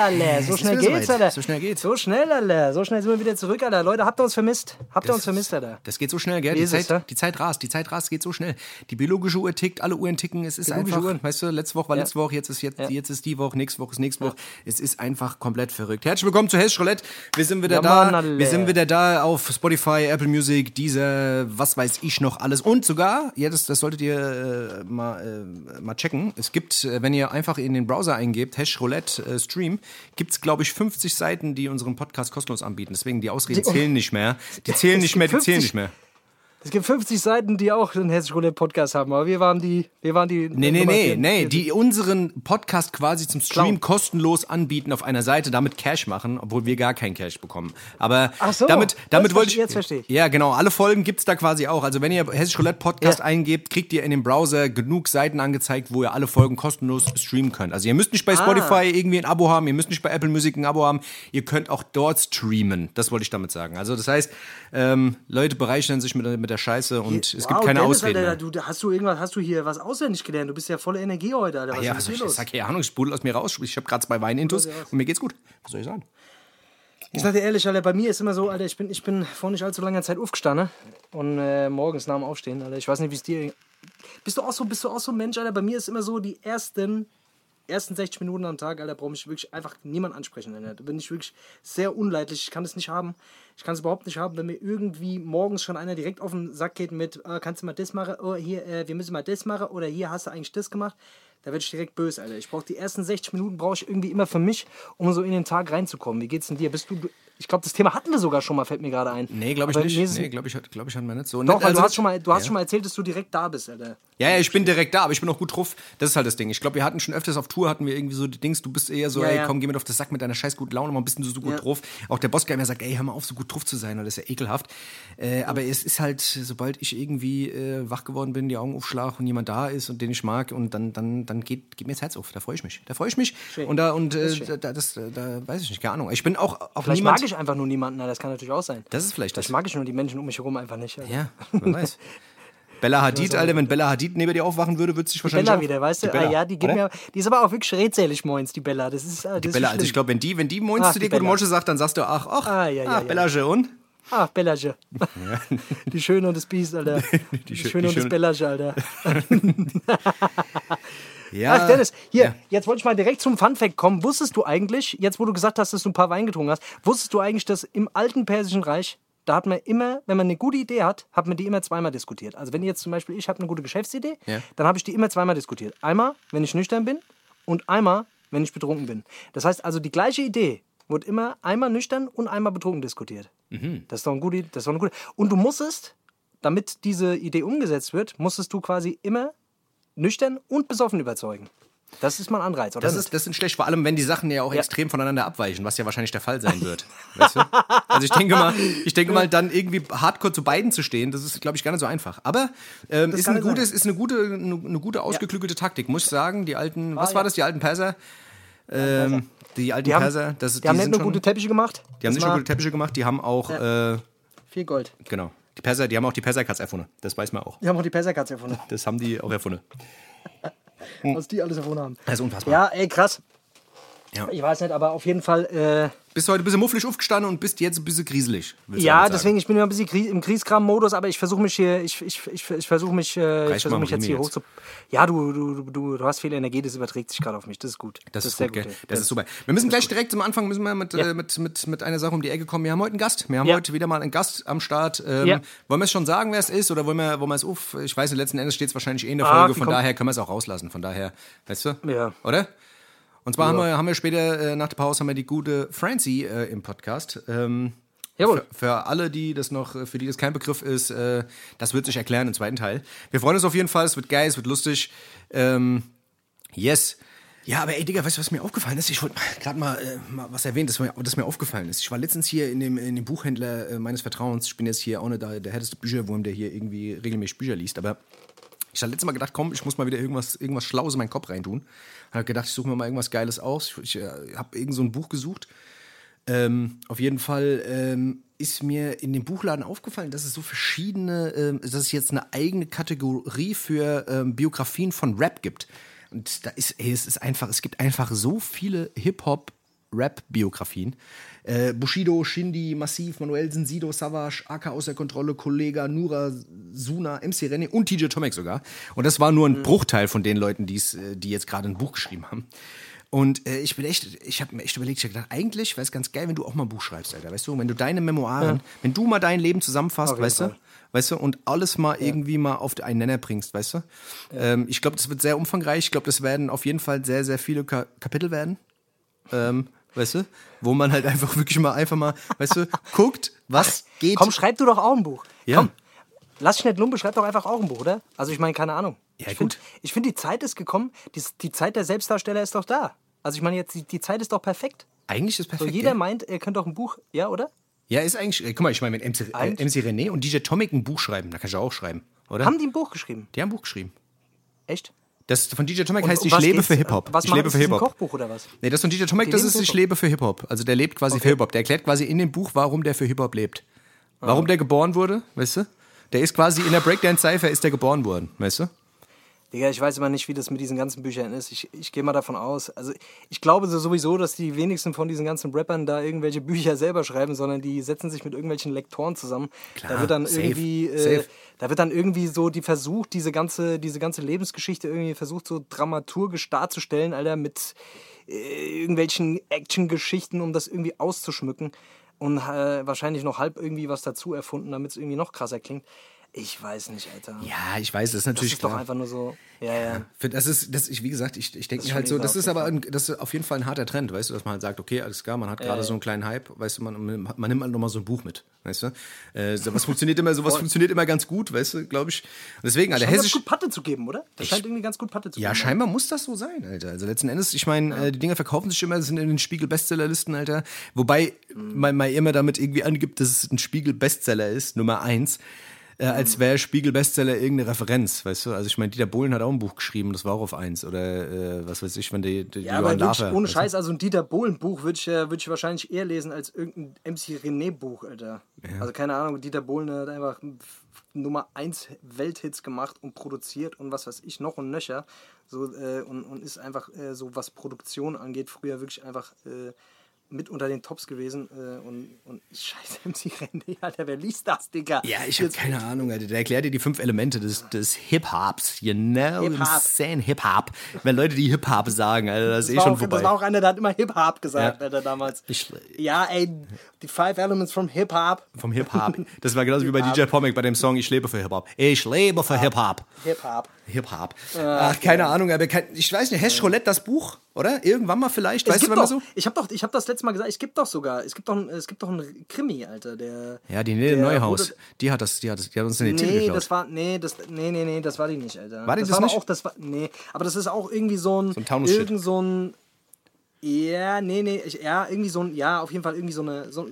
Alter. So Es schnell geht's, soweit. Alter. So schnell geht's. So schnell, Alter. So schnell sind wir wieder zurück, Alter. Leute, habt ihr uns vermisst? Habt ihr uns vermisst, Alter? Das geht so schnell, gell? Die es, Zeit, ja? die Zeit rast, die Zeit rast, geht so schnell. Die biologische Uhr tickt, alle Uhren ticken. Es ist einfach, Uhren. weißt du, letzte Woche war Ja. letzte Woche, jetzt ist jetzt, Ja. jetzt ist die Woche, nächste Woche ist nächste Woche. Es ist einfach komplett verrückt. Herzlich willkommen zu Hessisch Roulette. Wir sind wieder Ja, da. Mann, alle. wir sind wieder da auf Spotify, Apple Music, diese, was weiß ich noch alles. Und sogar, ja, das, das solltet ihr äh, mal, äh, mal checken. Es gibt, äh, wenn ihr einfach in den Browser eingebt, Hash Roulette äh, Stream, gibt es, glaube ich, 50 Seiten, die unseren Podcast kostenlos anbieten. Deswegen die Ausreden zählen nicht mehr. Die zählen nicht mehr, die zählen 50 nicht mehr. Es gibt 50 Seiten, die auch einen Hessisch Roulette Podcast haben, aber wir waren die, wir waren die. Nee, nee, nee, nee, die unseren Podcast quasi zum Stream kostenlos anbieten auf einer Seite, damit Cash machen, obwohl wir gar keinen Cash bekommen. Aber Ach so, damit, damit wollte ich. verstehe- jetzt verstehe ich. Ja, genau, alle Folgen gibt's da quasi auch. Also wenn ihr Hessisch Roulette Podcast Ja. eingebt, kriegt ihr in dem Browser genug Seiten angezeigt, wo ihr alle Folgen kostenlos streamen könnt. Also ihr müsst nicht bei Ah. Spotify irgendwie ein Abo haben, ihr müsst nicht bei Apple Music ein Abo haben, ihr könnt auch dort streamen. Das wollte ich damit sagen. Also das heißt, ähm, Leute bereichern sich mit, der- mit der Scheiße und es gibt Wow, keine Dennis, Ausreden Alter. Du, hast du irgendwas, hast du hier was auswendig gelernt? Du bist ja voller Energie heute, Alter. Was Ja, ist soll ich los? Sag keine Ahnung, ich sprudel aus mir raus. Ich habe gerade zwei Weinintus und mir geht's gut. Was soll ich sagen? Ich sag dir ehrlich, Alter, bei mir ist immer so, Alter, ich bin, ich bin vor nicht allzu langer Zeit aufgestanden und äh, morgens nach dem Aufstehen, Alter. Ich weiß nicht, wie es dir. Bist du auch so, bist du auch so ein Mensch, Alter? Bei mir ist immer so, die ersten, ersten 60 Minuten am Tag, Alter, brauche ich wirklich einfach niemand ansprechen, Alter. Da bin ich wirklich sehr unleidlich. Ich kann es nicht haben. Ich kann es überhaupt nicht haben, wenn mir irgendwie morgens schon einer direkt auf den Sack geht mit, äh, kannst du mal das machen? Oh, hier, äh, wir müssen mal das machen. Oder hier hast du eigentlich das gemacht. Da werde ich direkt böse, Alter. Ich brauche die ersten 60 Minuten, brauche ich irgendwie immer für mich, um so in den Tag reinzukommen. Wie geht's denn dir? Bist du, ich glaube, das Thema hatten wir sogar schon mal, fällt mir gerade ein. Nee, glaube ich Aber nicht. ist- Nee, glaube ich, glaub ich, hatten wir nicht so. Doch, weil also- du hast schon mal, du hast ja. schon mal erzählt, dass du direkt da bist, Alter. Ja, ja, ich bin direkt da, aber ich bin auch gut drauf. Das ist halt das Ding. Ich glaube, wir hatten schon öfters auf Tour, hatten wir irgendwie so die Dings, du bist eher so, Ja, ey, komm, geh mir auf den Sack mit deiner scheiß guten Laune, mal ein bisschen so, so gut drauf. Auch der Boss immer sagt, ey, hör mal auf, so gut drauf zu sein, weil das ist ja ekelhaft. Äh, aber es ist halt, sobald ich irgendwie äh, wach geworden bin, die Augen aufschlag und jemand da ist und den ich mag und dann, dann, dann geht, geht mir das Herz auf. Da freue ich mich. Da freue ich mich. Schön. Und da, und Das äh, schön. da, da- das, da weiß ich nicht, keine Ahnung. Ich bin auch auf Vielleicht niemand. Ich einfach nur niemanden, Alter. das kann natürlich auch sein. das ist vielleicht das. Vielleicht mag ich nur die Menschen um mich herum einfach nicht. Alter. Ja, wer weiß. Bella Hadid, Alter, wenn Bella Hadid neben dir aufwachen würde, würde sich wahrscheinlich Bella auch, wieder, weißt du? Die ah, ja, die gibt mir, die ist aber auch wirklich redselig moins, die Bella. Das ist, ah, das Die ist Bella, also ich glaube, wenn die, wenn die moins Ach, zu die dir gute. Mosche sagt, dann sagst du, ach, ach, Ah, ja, ja, ah, ja. Bellage und? Ach, Bellage. die Schöne und das Biest, Alter. Die, schö- Schöne die und das Schöne- Bellage, Alter. Ja. Ach, Dennis, hier, Ja. jetzt wollte ich mal direkt zum Funfact kommen. Wusstest du eigentlich, jetzt wo du gesagt hast, dass du ein paar Wein getrunken hast, wusstest du eigentlich, dass im alten Persischen Reich, da hat man immer, wenn man eine gute Idee hat, hat man die immer zweimal diskutiert. Also wenn jetzt zum Beispiel, ich habe eine gute Geschäftsidee, Ja. dann habe ich die immer zweimal diskutiert. Einmal, wenn ich nüchtern bin und einmal, wenn ich betrunken bin. Das heißt also, die gleiche Idee wurde immer einmal nüchtern und einmal betrunken diskutiert. Mhm. Das ist doch ein gute, das ist doch eine gute. Und du musstest, damit diese Idee umgesetzt wird, musstest du quasi immer nüchtern und besoffen überzeugen. Das ist mal ein Anreiz, oder? Das ist, das sind schlecht, vor allem wenn die Sachen ja auch Ja. extrem voneinander abweichen, was ja wahrscheinlich der Fall sein wird. weißt du? Also ich denke mal, ich denke mal, dann irgendwie hardcore zu beiden zu stehen, das ist, glaube ich, gar nicht so einfach. Aber ähm, ist, eine gute, ist eine gute, eine, eine gute ausgeklügelte Taktik, muss ich sagen. Die alten, was Ah, war ja. das, die alten Perser? Ähm, die alten die haben, Perser, das, die haben nicht nur gute Teppiche gemacht. die haben nicht nur gute Teppiche gemacht, die haben auch, äh, viel Gold. genau, die Perser, die haben auch die Perserkatz erfunden. Das weiß man auch. Die haben auch die Perserkatze erfunden. Das haben die auch erfunden. Was die alles erfunden haben. Das ist unfassbar. Ja, ey, krass. Ja. Ich weiß nicht, aber auf jeden Fall. Äh, Bist heute ein bisschen mufflig aufgestanden und bist jetzt ein bisschen grieselig. du ja, deswegen, ich bin immer ein bisschen im Kriegskram-Modus, aber ich versuche mich hier, ich, ich, ich, ich versuche mich, äh, ich versuche mal mich jetzt hier hoch zu. Ja, du, du, du, du hast viel Energie, das überträgt sich gerade auf mich. Das ist gut. Das, ist sehr gut, gell? ey. Das ist super. Wir müssen gleich direkt zum Anfang müssen wir mit, Ja. äh, mit, mit, mit einer Sache um die Ecke kommen. Wir haben heute einen Gast. Wir haben Ja. heute wieder mal einen Gast am Start. Ähm, Ja. Wollen wir es schon sagen, wer es ist? Oder wollen wir, wollen wir es auf? Ich weiß, letzten Endes steht es wahrscheinlich eh in der Ah, Folge. die Von daher können wir es auch rauslassen. Von daher, weißt du? Ja. Oder? Und zwar haben, wir, haben wir später äh, nach der Pause haben wir die gute Francie äh, im Podcast. Ähm, Jawohl. Für, für alle, die das noch, für die das kein Begriff ist, äh, das wird sich erklären im zweiten Teil. Wir freuen uns auf jeden Fall, es wird geil, es wird lustig. Ähm, yes. Ja, aber ey, Digga, weißt du, was mir aufgefallen ist? Ich wollte gerade mal, äh, mal was erwähnen, das mir, das mir aufgefallen ist. Ich war letztens hier in dem, in dem Buchhändler äh, meines Vertrauens. Ich bin jetzt hier auch nicht der, der härteste Bücherwurm, der hier irgendwie regelmäßig Bücher liest, aber ich habe letztes Mal gedacht, komm, ich muss mal wieder irgendwas, irgendwas Schlaues in meinen Kopf reintun. Habe gedacht, ich suche mir mal irgendwas Geiles aus. Ich, ich äh, habe irgend so ein Buch gesucht. Ähm, auf jeden Fall ähm, ist mir in dem Buchladen aufgefallen, dass es so verschiedene, ähm, dass es jetzt eine eigene Kategorie für ähm, Biografien von Rap gibt. Und da ist, ey, es ist einfach, es gibt einfach so viele Hip-Hop- Rap-Biografien. Äh, Bushido, Shindy, Massiv, Manuel Sido, Savage, AK außer Kontrolle, Kollega, Nura, Suna, MC René und TJ Tomek sogar. Und das war nur ein Bruchteil von den Leuten, die's, äh, die jetzt gerade ein Buch geschrieben haben. Und äh, ich bin echt, ich habe mir echt überlegt, ich habe gedacht, eigentlich wäre es ganz geil, wenn du auch mal ein Buch schreibst, Alter. Weißt du, wenn du deine Memoiren, wenn du mal dein Leben zusammenfasst, weißt du, Fall. weißt du, und alles mal irgendwie mal auf einen Nenner bringst, weißt du. Ähm, ich glaube, das wird sehr umfangreich. Ich glaube, das werden auf jeden Fall sehr, sehr viele Ka Kapitel werden. Ähm, weißt du, wo man halt einfach wirklich mal einfach mal, weißt du, guckt, was geht. Komm, schreib du doch auch ein Buch. Ja. Komm, lass dich nicht lumpen, schreib doch einfach auch ein Buch, oder? Also ich meine, keine Ahnung. Ja, ich finde, gut. find, die Zeit ist gekommen, die, die Zeit der Selbstdarsteller ist doch da. Also ich meine jetzt, die, die Zeit ist doch perfekt. Eigentlich ist So perfekt. jeder ja. meint, er könnte doch ein Buch, ja, oder? ja, ist eigentlich, äh, guck mal, ich meine, mit MC, äh, MC René und DJ Tomic ein Buch schreiben, da kannst du auch schreiben, oder? Haben die ein Buch geschrieben? die haben ein Buch geschrieben. Echt? Das von DJ Und heißt Ich lebe für Hip-Hop. Was Ich lebe für Hip-Hop. Kochbuch oder was? Nee, das von DJ Die das ist Ich lebe für Hip-Hop. Also der lebt quasi für Hip-Hop. Der erklärt quasi in dem Buch, warum der für Hip-Hop lebt. Warum der geboren wurde, weißt du? Der ist quasi in der Breakdance-Cypher ist der geboren worden, weißt du? Digga, ich weiß immer nicht, wie das mit diesen ganzen Büchern ist. Ich, ich gehe mal davon aus. Also, ich glaube so sowieso, dass die wenigsten von diesen ganzen Rappern da irgendwelche Bücher selber schreiben, sondern die setzen sich mit irgendwelchen Lektoren zusammen. Klar, da wird dann safe, irgendwie, äh, da wird dann irgendwie so die versucht, diese ganze, diese ganze Lebensgeschichte irgendwie versucht, so dramaturgisch darzustellen, Alter, mit äh, irgendwelchen Action-Geschichten, um das irgendwie auszuschmücken. Und äh, wahrscheinlich noch halb irgendwie was dazu erfunden, damit es irgendwie noch krasser klingt. Ich weiß nicht, Alter. Ja, ich weiß, das ist das natürlich ist doch klar. einfach nur so. Ja, ja. Für das ist, das ich, wie gesagt, ich, ich denke ist halt so, das ist aber ein, das ist auf jeden Fall ein harter Trend, weißt du, dass man halt sagt, okay, alles klar, man hat gerade ja. so einen kleinen Hype, weißt du, man, man nimmt halt nochmal so ein Buch mit, weißt du. Äh, sowas funktioniert immer, sowas funktioniert immer ganz gut, weißt du, glaube ich. Deswegen, Alter, hessisch. gut Patte zu geben, oder? Das scheint irgendwie ganz gut Patte zu Ja, geben. scheinbar muss das so sein, Alter. Also letzten Endes, ich meine, äh, die Dinger verkaufen sich immer, sind in den Spiegel-Bestsellerlisten, Alter. Wobei man, man immer damit irgendwie angibt, dass es ein Spiegel-Bestseller ist, Nummer eins. Äh, als wäre Spiegel-Bestseller irgendeine Referenz, weißt du? Also ich meine, Dieter Bohlen hat auch ein Buch geschrieben, das war auch auf eins. Oder äh, was weiß ich, wenn die, die Ja, aber Johann Lafer, ohne weißt du? Scheiß, also ein Dieter Bohlen-Buch würde ich, würd ich wahrscheinlich eher lesen als irgendein MC René-Buch, Alter. Also keine Ahnung, Dieter Bohlen hat einfach Nummer 1 Welthits gemacht und produziert und was weiß ich noch und nöcher. So, äh, und, und ist einfach äh, so, was Produktion angeht, früher wirklich einfach äh, mit unter den Tops gewesen. Äh, und, und ich scheiße MC René, Alter, wer liest das, Digga? Ja, ich habe keine Ahnung, Alter. Der erklärt dir die fünf Elemente des, des Hip-Hops. You know, insane Hip-Hop. Wenn Leute, die Hip-Hop sagen, Alter, das ist eh schon auch, vorbei. Das war auch einer, der hat immer Hip-Hop gesagt, Ja. Alter, damals. Ich- ja, ey, die Five Elements from Hip-Hop. Vom Hip-Hop. Das war genauso wie bei. DJ Pomic bei dem Song Ich lebe für Hip-Hop. Ich lebe für Hip-Hop. Hip-Hop. Hip-Hop. Ach, keine Ahnung, aber kein, ich weiß nicht, Hash Roulette, das Buch, oder? Irgendwann mal vielleicht, Es weißt du, wenn doch, so? ich habe doch, ich habe das letzte Mal gesagt, es gibt doch sogar, es gibt doch, ein, es gibt doch einen Krimi, Alter, der. Ja, die Nele Neuhaus, wurde- die hat das, die hat das, die hat uns den Titel Nee, geklaut. das war, nee, das, nee, nee, nee, das war die nicht, Alter. War die das das war nicht? Auch, das war, nee, aber das ist auch irgendwie so ein, So ein Taunus-Shit. irgend so ein, ja, nee, nee, ich, ja, irgendwie so ein, ja, auf jeden Fall irgendwie so eine, so,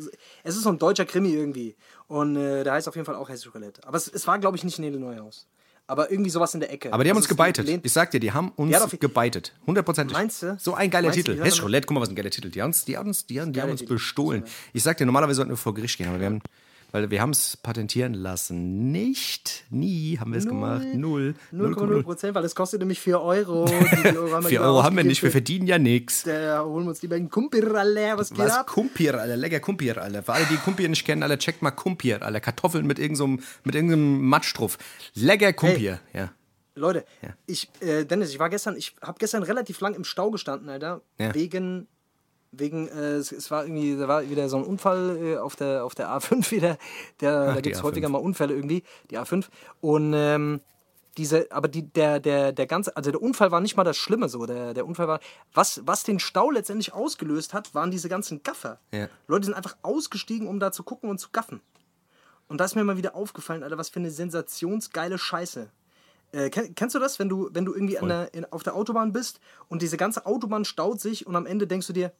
es ist so ein deutscher Krimi irgendwie und äh, der heißt auf jeden Fall auch Hessisch Roulette. Aber es, es war, glaube ich, nicht Nele Neuhaus. Aber irgendwie sowas in der Ecke. aber die haben Also uns gebeitet. Ich sag dir, die haben uns Ja, doch, gebeitet. Hundertprozentig. Meinst du? So ein geiler Titel. Hash Roulette, guck mal, was ein geiler Titel. Die haben uns, die haben uns, die haben, die haben Geiler uns bestohlen. Ich sag dir, normalerweise sollten wir vor Gericht gehen, aber wir haben, weil wir haben es patentieren lassen. Nicht, nie haben wir es gemacht. Null. 0,0 Prozent, weil es kostet nämlich 4 Euro. Die Euro haben wir 4 lieber Euro haben wir nicht, wir verdienen ja nichts. Da holen wir uns lieber einen Kumpir, Alter. Was geht Was? ab? Kumpir, Alter. Lecker Kumpir, Alter. Für alle, die Kumpir nicht kennen, Alter, checkt mal Kumpir, Alter. Kartoffeln mit irgendeinem mit irgendeinem Matsch drauf. Lecker Kumpir, ja. Leute, ich, äh, Dennis, ich war gestern, ich habe gestern relativ lang im Stau gestanden, Alter. Ja. Wegen, wegen, äh, es, es war irgendwie, da war wieder so ein Unfall äh, auf, der, auf der A5 wieder. Der, da die gibt es A5. häufiger mal Unfälle irgendwie, die A5. Und ähm, diese, aber die, der, der, der ganze, also der Unfall war nicht mal das Schlimme so. Der, der Unfall war, was, was den Stau letztendlich ausgelöst hat, waren diese ganzen Gaffer. Ja. Leute sind einfach ausgestiegen, um da zu gucken und zu gaffen. Und da ist mir mal wieder aufgefallen, Alter, was für eine sensationsgeile Scheiße. Äh, kenn, kennst du das, wenn du, wenn du irgendwie der, in, auf der Autobahn bist und diese ganze Autobahn staut sich und am Ende denkst du dir,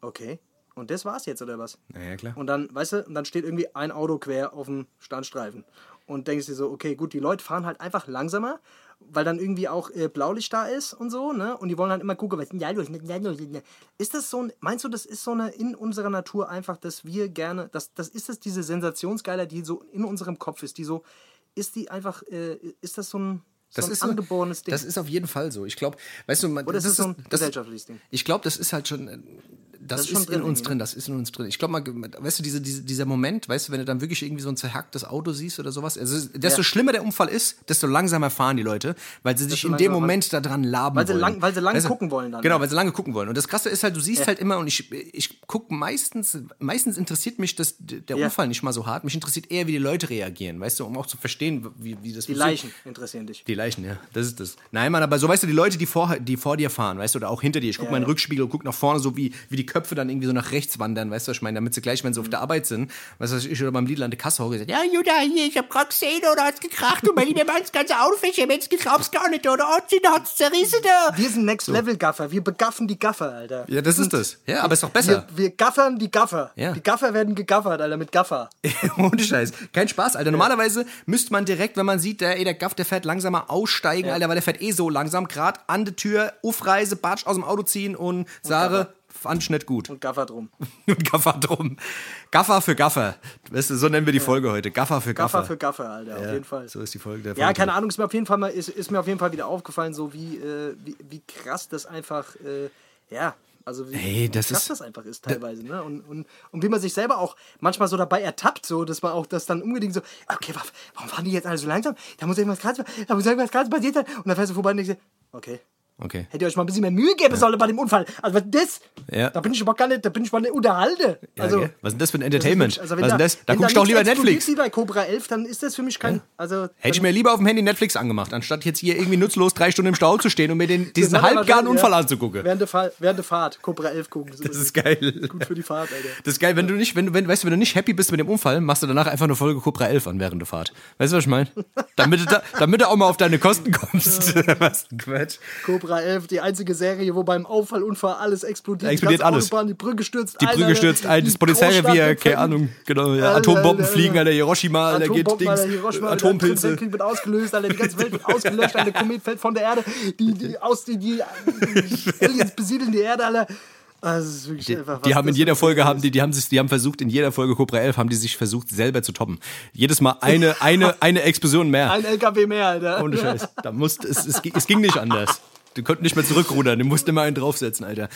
okay, und das war's jetzt oder was? Ja, klar. Und dann, weißt du, und dann steht irgendwie ein Auto quer auf dem Standstreifen. Und denkst dir so, okay, gut, die Leute fahren halt einfach langsamer, weil dann irgendwie auch äh, Blaulicht da ist und so, ne? Und die wollen halt immer gucken, was ja, los, ja, los, ja. Ist das so ein, meinst du, das ist so eine in unserer Natur einfach, dass wir gerne, das, das ist es, diese Sensationsgeiler, die so in unserem Kopf ist, die so, ist die einfach, äh, ist das so ein, Das so ist angeborenes Ding. Das ist auf jeden Fall so. Ich glaube, weißt du, man, Oder ist das es so ein das, gesellschaftliches Ding? Ich glaube, das ist halt schon. Das, Das ist in uns drin, das ist in uns drin. Ich glaube mal, weißt du, diese, diese, dieser Moment, weißt du, wenn du dann wirklich irgendwie so ein zerhacktes Auto siehst oder sowas, also desto Ja. schlimmer der Unfall ist, desto langsamer fahren die Leute, weil sie sich in dem Moment daran laben Weil sie wollen. lang- weil sie lange Weißt du? gucken wollen dann, Genau, weil sie lange gucken wollen. Und das Krasse ist halt, du siehst halt immer, und ich, ich gucke meistens, meistens interessiert mich das, der Ja. Unfall nicht mal so hart. Mich interessiert eher, wie die Leute reagieren, weißt du, um auch zu verstehen, wie, wie das Die Leichen interessieren dich. die Leichen, ja. Das ist das. Nein, Mann, aber so weißt du, die Leute, die vor, die vor dir fahren, weißt du, oder auch hinter dir. Ich guck Ja, mal in den ja. Rückspiegel und guck nach vorne, so wie, wie die Köpfe dann irgendwie so nach rechts wandern, weißt du, was ich meine, damit sie gleich, wenn sie auf der Arbeit sind, weißt du, was ich oder beim Lidl an der Kasse hocke, gesagt, ja, Judah, hier, ich hab grad gesehen, oder hat's gekracht, und mein lieber Mann, das ganze Auto ich glaub's gar nicht, oder, oh, da hat's zerrissen, da. Wir sind Next Level Gaffer. Wir begaffen die Gaffer, Alter. Ja, das ist das. Ja, aber ist doch besser. Wir, wir gaffern die Gaffer. Ja. Die Gaffer werden gegaffert, Alter, mit Gaffer. Ohne Scheiß. Kein Spaß, Alter. Normalerweise müsste man direkt, wenn man sieht, der, ey, der Gaff, der fährt langsamer aussteigen, Alter, weil der fährt eh so langsam, grad an der Tür, Aufreise, Batsch aus dem Auto ziehen und sage, fand ich nicht gut. Und Gaffer drum. Und Gaffer drum. Gaffer für Gaffer. Weißt du, so nennen wir die Folge heute. Gaffer für Gaffer. Gaffer für Gaffer, Alter, auf jeden Fall. So ist die Folge der Ja, Folge. keine Ahnung, ist mir auf jeden Fall mal, ist, ist mir auf jeden Fall wieder aufgefallen, so wie, äh, wie, wie krass das einfach, äh, ja, also wie, Ey, das krass ist- das einfach ist teilweise, ne? Und, und, und wie man sich selber auch manchmal so dabei ertappt, so, dass man auch das dann unbedingt so, okay, wa- warum fahren die jetzt alle so langsam? Da muss irgendwas krass, da muss irgendwas krass passiert sein. Und dann fährst du vorbei und denkst okay. Okay. Hätte ihr euch mal ein bisschen mehr Mühe geben sollen bei dem Unfall. Also was ist das? Ja. Da bin ich aber gar nicht, da bin ich mal nicht unterhalte. Ja, Also, gell? Was ist denn das für ein das Entertainment? wirklich- also wenn Was ist denn das? Da guckst du doch lieber Netflix. Wie bei Cobra 11, dann ist das für mich kein. Also, Hätte ich mir lieber auf dem Handy Netflix angemacht, anstatt jetzt hier irgendwie nutzlos drei Stunden im Stau zu stehen und mir den, diesen Das halbgaren Unfall ja. anzugucken. Während der, Fahrt, während der Fahrt, Cobra 11 gucken. Das ist geil. gut für die Fahrt, Alter. Das ist geil, wenn du nicht, wenn du, wenn, weißt du, wenn du nicht happy bist mit dem Unfall, machst du danach einfach eine Folge Cobra 11 an während der Fahrt. Weißt du, was ich meine? Damit, du da, damit du auch mal auf deine Kosten kommst. was ein Quatsch. Cobra 11, die einzige Serie, wo beim Aufall, Unfall alles explodiert. Explodiert alles. Autobahn, die Brücke stürzt Die Brücke Alter. stürzt ein, das Die Polizeirevier, Großstadt keine Ahnung, genau, ja, Atombomben fliegen, Alter. Hiroshima, Alter, geht Dings, Hiroshima, Atompilze. Der Weltkrieg wird ausgelöst, Alter, die ganze Welt wird ausgelöscht, Alter, Komet fällt von der Erde, die, die, aus, die, die Aliens besiedeln die Erde, Alter. Also, das ist wirklich Die, einfach, die haben in jeder Folge haben die, die haben sich, die haben versucht in jeder Folge Cobra 11 haben die sich versucht selber zu toppen. Jedes Mal eine eine eine Explosion mehr. Ein LKW mehr, Alter. Ohne Scheiß. Da musst, es, es, es ging nicht anders. Du konntest nicht mehr zurückrudern, du musst immer einen draufsetzen, Alter.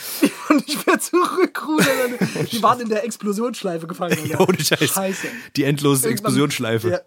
Und ich bin zurückrudern. Alter. Die waren in der Explosionsschleife gefangen. Alter. Ohne Scheiß. Scheiße. Die endlose Explosionsschleife. Ja.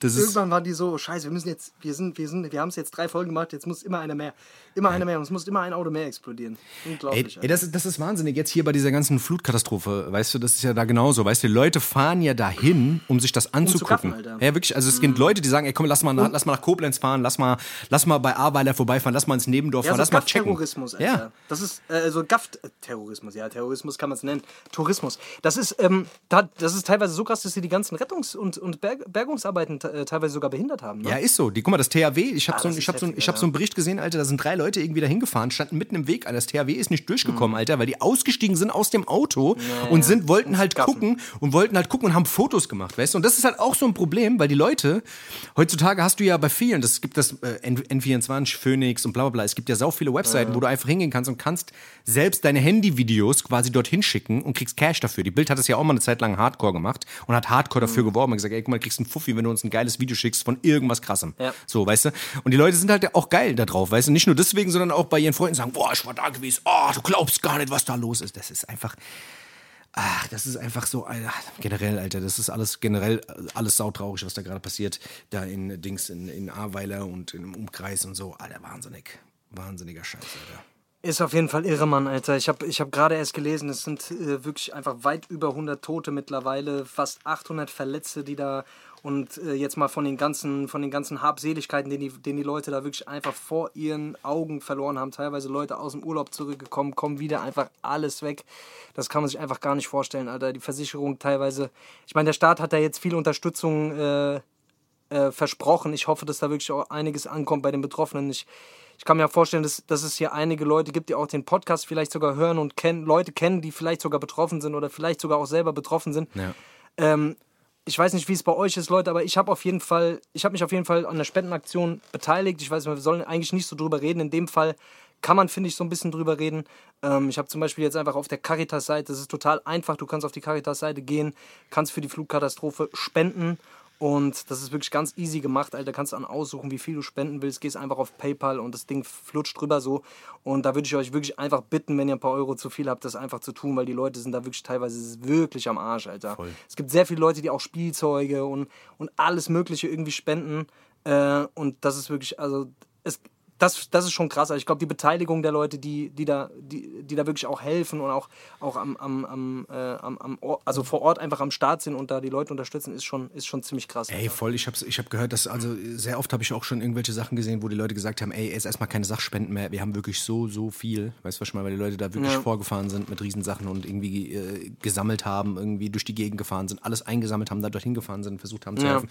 Das ist, Irgendwann waren die so, scheiße, wir müssen jetzt, wir sind, wir sind, wir haben es jetzt drei Folgen gemacht, jetzt muss immer einer mehr. Immer einer mehr es muss immer ein Auto mehr explodieren. Ey, Unglaublich. ey das, ist- das ist wahnsinnig. Jetzt hier bei dieser ganzen Flutkatastrophe, weißt du, das ist ja da genauso. Weißt du, die Leute fahren ja dahin, um sich das anzugucken. gaffen, Alter. ja, wirklich. Also es gibt Leute, die sagen, ey, komm, lass mal, nach, lass mal nach Koblenz fahren, lass mal, lass mal bei Ahrweiler vorbeifahren, lass mal ins Nebendorf ja, fahren, so lass mal checken. Gaff-Terrorismus, Alter. Ja. Das ist, äh, also Gaff-Terrorismus, ja, Terrorismus kann man es nennen. Tourismus. Das ist, ähm, da, das ist teilweise so krass, dass sie die ganzen Rettungs- und, und Berg Bergungsarbeiten äh, teilweise sogar behindert haben. Ne? Ja, ist so. Die, guck mal, das THW, ich habe Ah, so, ich hab so, ich hab so einen Bericht gesehen, Alter, da sind drei Leute irgendwie da hingefahren, standen mitten im Weg, Alter, das THW ist nicht Mhm. durchgekommen, Alter, weil die ausgestiegen sind aus dem Auto und sind, wollten halt gaffen. gucken und wollten halt gucken und haben Fotos gemacht, weißt du? Und das ist halt auch so ein Problem, weil die Leute, heutzutage hast du ja bei vielen, das gibt das äh, N- N24, Phoenix und bla bla bla, es gibt ja sau viele Webseiten, wo du einfach hingehen kannst und kannst selbst deine Handyvideos quasi dorthin schicken und kriegst Cash dafür. Die Bild hat es ja auch mal eine Zeit lang Hardcore gemacht und hat Hardcore dafür Mhm. geworben und gesagt, ey, guck mal, du kriegst einen Fuffi, wenn du uns ein geiles Video schickst von irgendwas krassem. Ja. So, weißt du? Und die Leute sind halt auch geil da drauf, weißt du? Nicht nur deswegen, sondern auch bei ihren Freunden sagen, boah, ich war da gewesen, oh, du glaubst gar nicht, was da los ist. Das ist einfach, ach, das ist einfach so, Alter, generell, Alter, das ist alles generell äh, alles sautraurig, was da gerade passiert. Da in Dings, in, in Ahrweiler und im Umkreis und so. Alter, wahnsinnig. Wahnsinniger Scheiß, Alter. Ist auf jeden Fall irre, Mann, Alter. Ich habe ich hab gerade erst gelesen, es sind äh, wirklich einfach weit über 100 Tote mittlerweile, fast 800 Verletzte, die da und äh, jetzt mal von den ganzen von den ganzen Habseligkeiten, den die, den die Leute da wirklich einfach vor ihren Augen verloren haben. Teilweise Leute aus dem Urlaub zurückgekommen, kommen wieder einfach alles weg. Das kann man sich einfach gar nicht vorstellen, Alter. Die Versicherung teilweise. Ich meine, der Staat hat da jetzt viel Unterstützung äh, äh, versprochen. Ich hoffe, dass da wirklich auch einiges ankommt bei den Betroffenen. Ich, ich kann mir vorstellen, dass, dass es hier einige Leute gibt, die auch den Podcast vielleicht sogar hören und kennen, Leute kennen, die vielleicht sogar betroffen sind oder vielleicht sogar auch selber betroffen sind. Ja. Ähm, ich weiß nicht, wie es bei euch ist, Leute, aber ich habe auf jeden Fall, ich habe mich auf jeden Fall an der Spendenaktion beteiligt. Ich weiß, wir sollen eigentlich nicht so drüber reden. In dem Fall kann man, finde ich, so ein bisschen drüber reden. Ähm, ich habe zum Beispiel jetzt einfach auf der Caritas-Seite, das ist total einfach, du kannst auf die Caritas-Seite gehen, kannst für die Flugkatastrophe spenden. Und das ist wirklich ganz easy gemacht, Alter. Kannst du dann aussuchen, wie viel du spenden willst. Gehst einfach auf PayPal und das Ding flutscht drüber so. Und da würde ich euch wirklich einfach bitten, wenn ihr ein paar Euro zu viel habt, das einfach zu tun, weil die Leute sind da wirklich teilweise wirklich am Arsch, Alter. Voll. Es gibt sehr viele Leute, die auch Spielzeuge und, und alles Mögliche irgendwie spenden. Äh, und das ist wirklich, also es, das, das ist schon krass. Also ich glaube, die Beteiligung der Leute, die, die, da, die, die da wirklich auch helfen und auch, auch am, am, am, äh, am, am Ort, also vor Ort einfach am Start sind und da die Leute unterstützen, ist schon, ist schon ziemlich krass. Ey, voll. Ich habe ich hab gehört, dass, also sehr oft habe ich auch schon irgendwelche Sachen gesehen, wo die Leute gesagt haben, ey, jetzt erstmal keine Sachspenden mehr. Wir haben wirklich so, so viel. Weißt du, was ich meine? Weil die Leute da wirklich Ja. vorgefahren sind mit Riesensachen und irgendwie äh, gesammelt haben, irgendwie durch die Gegend gefahren sind, alles eingesammelt haben, da dorthin gefahren sind, versucht haben zu Ja. helfen.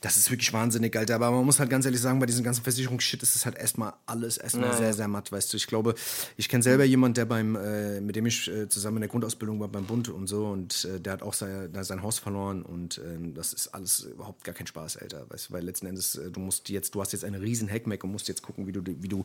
Das ist wirklich wahnsinnig, Alter. Aber man muss halt ganz ehrlich sagen, bei diesem ganzen Versicherungsshit ist es halt erstmal alles erstmal sehr, sehr matt, weißt du. Ich glaube, ich kenne selber jemanden, der beim, äh, mit dem ich äh, zusammen in der Grundausbildung war beim Bund und so und äh, der hat auch sein, sein Haus verloren und ähm, das ist alles überhaupt gar kein Spaß, Alter. Weißt du, weil letzten Endes, äh, du musst jetzt, du hast jetzt einen riesen Hackmack und musst jetzt gucken, wie du, wie du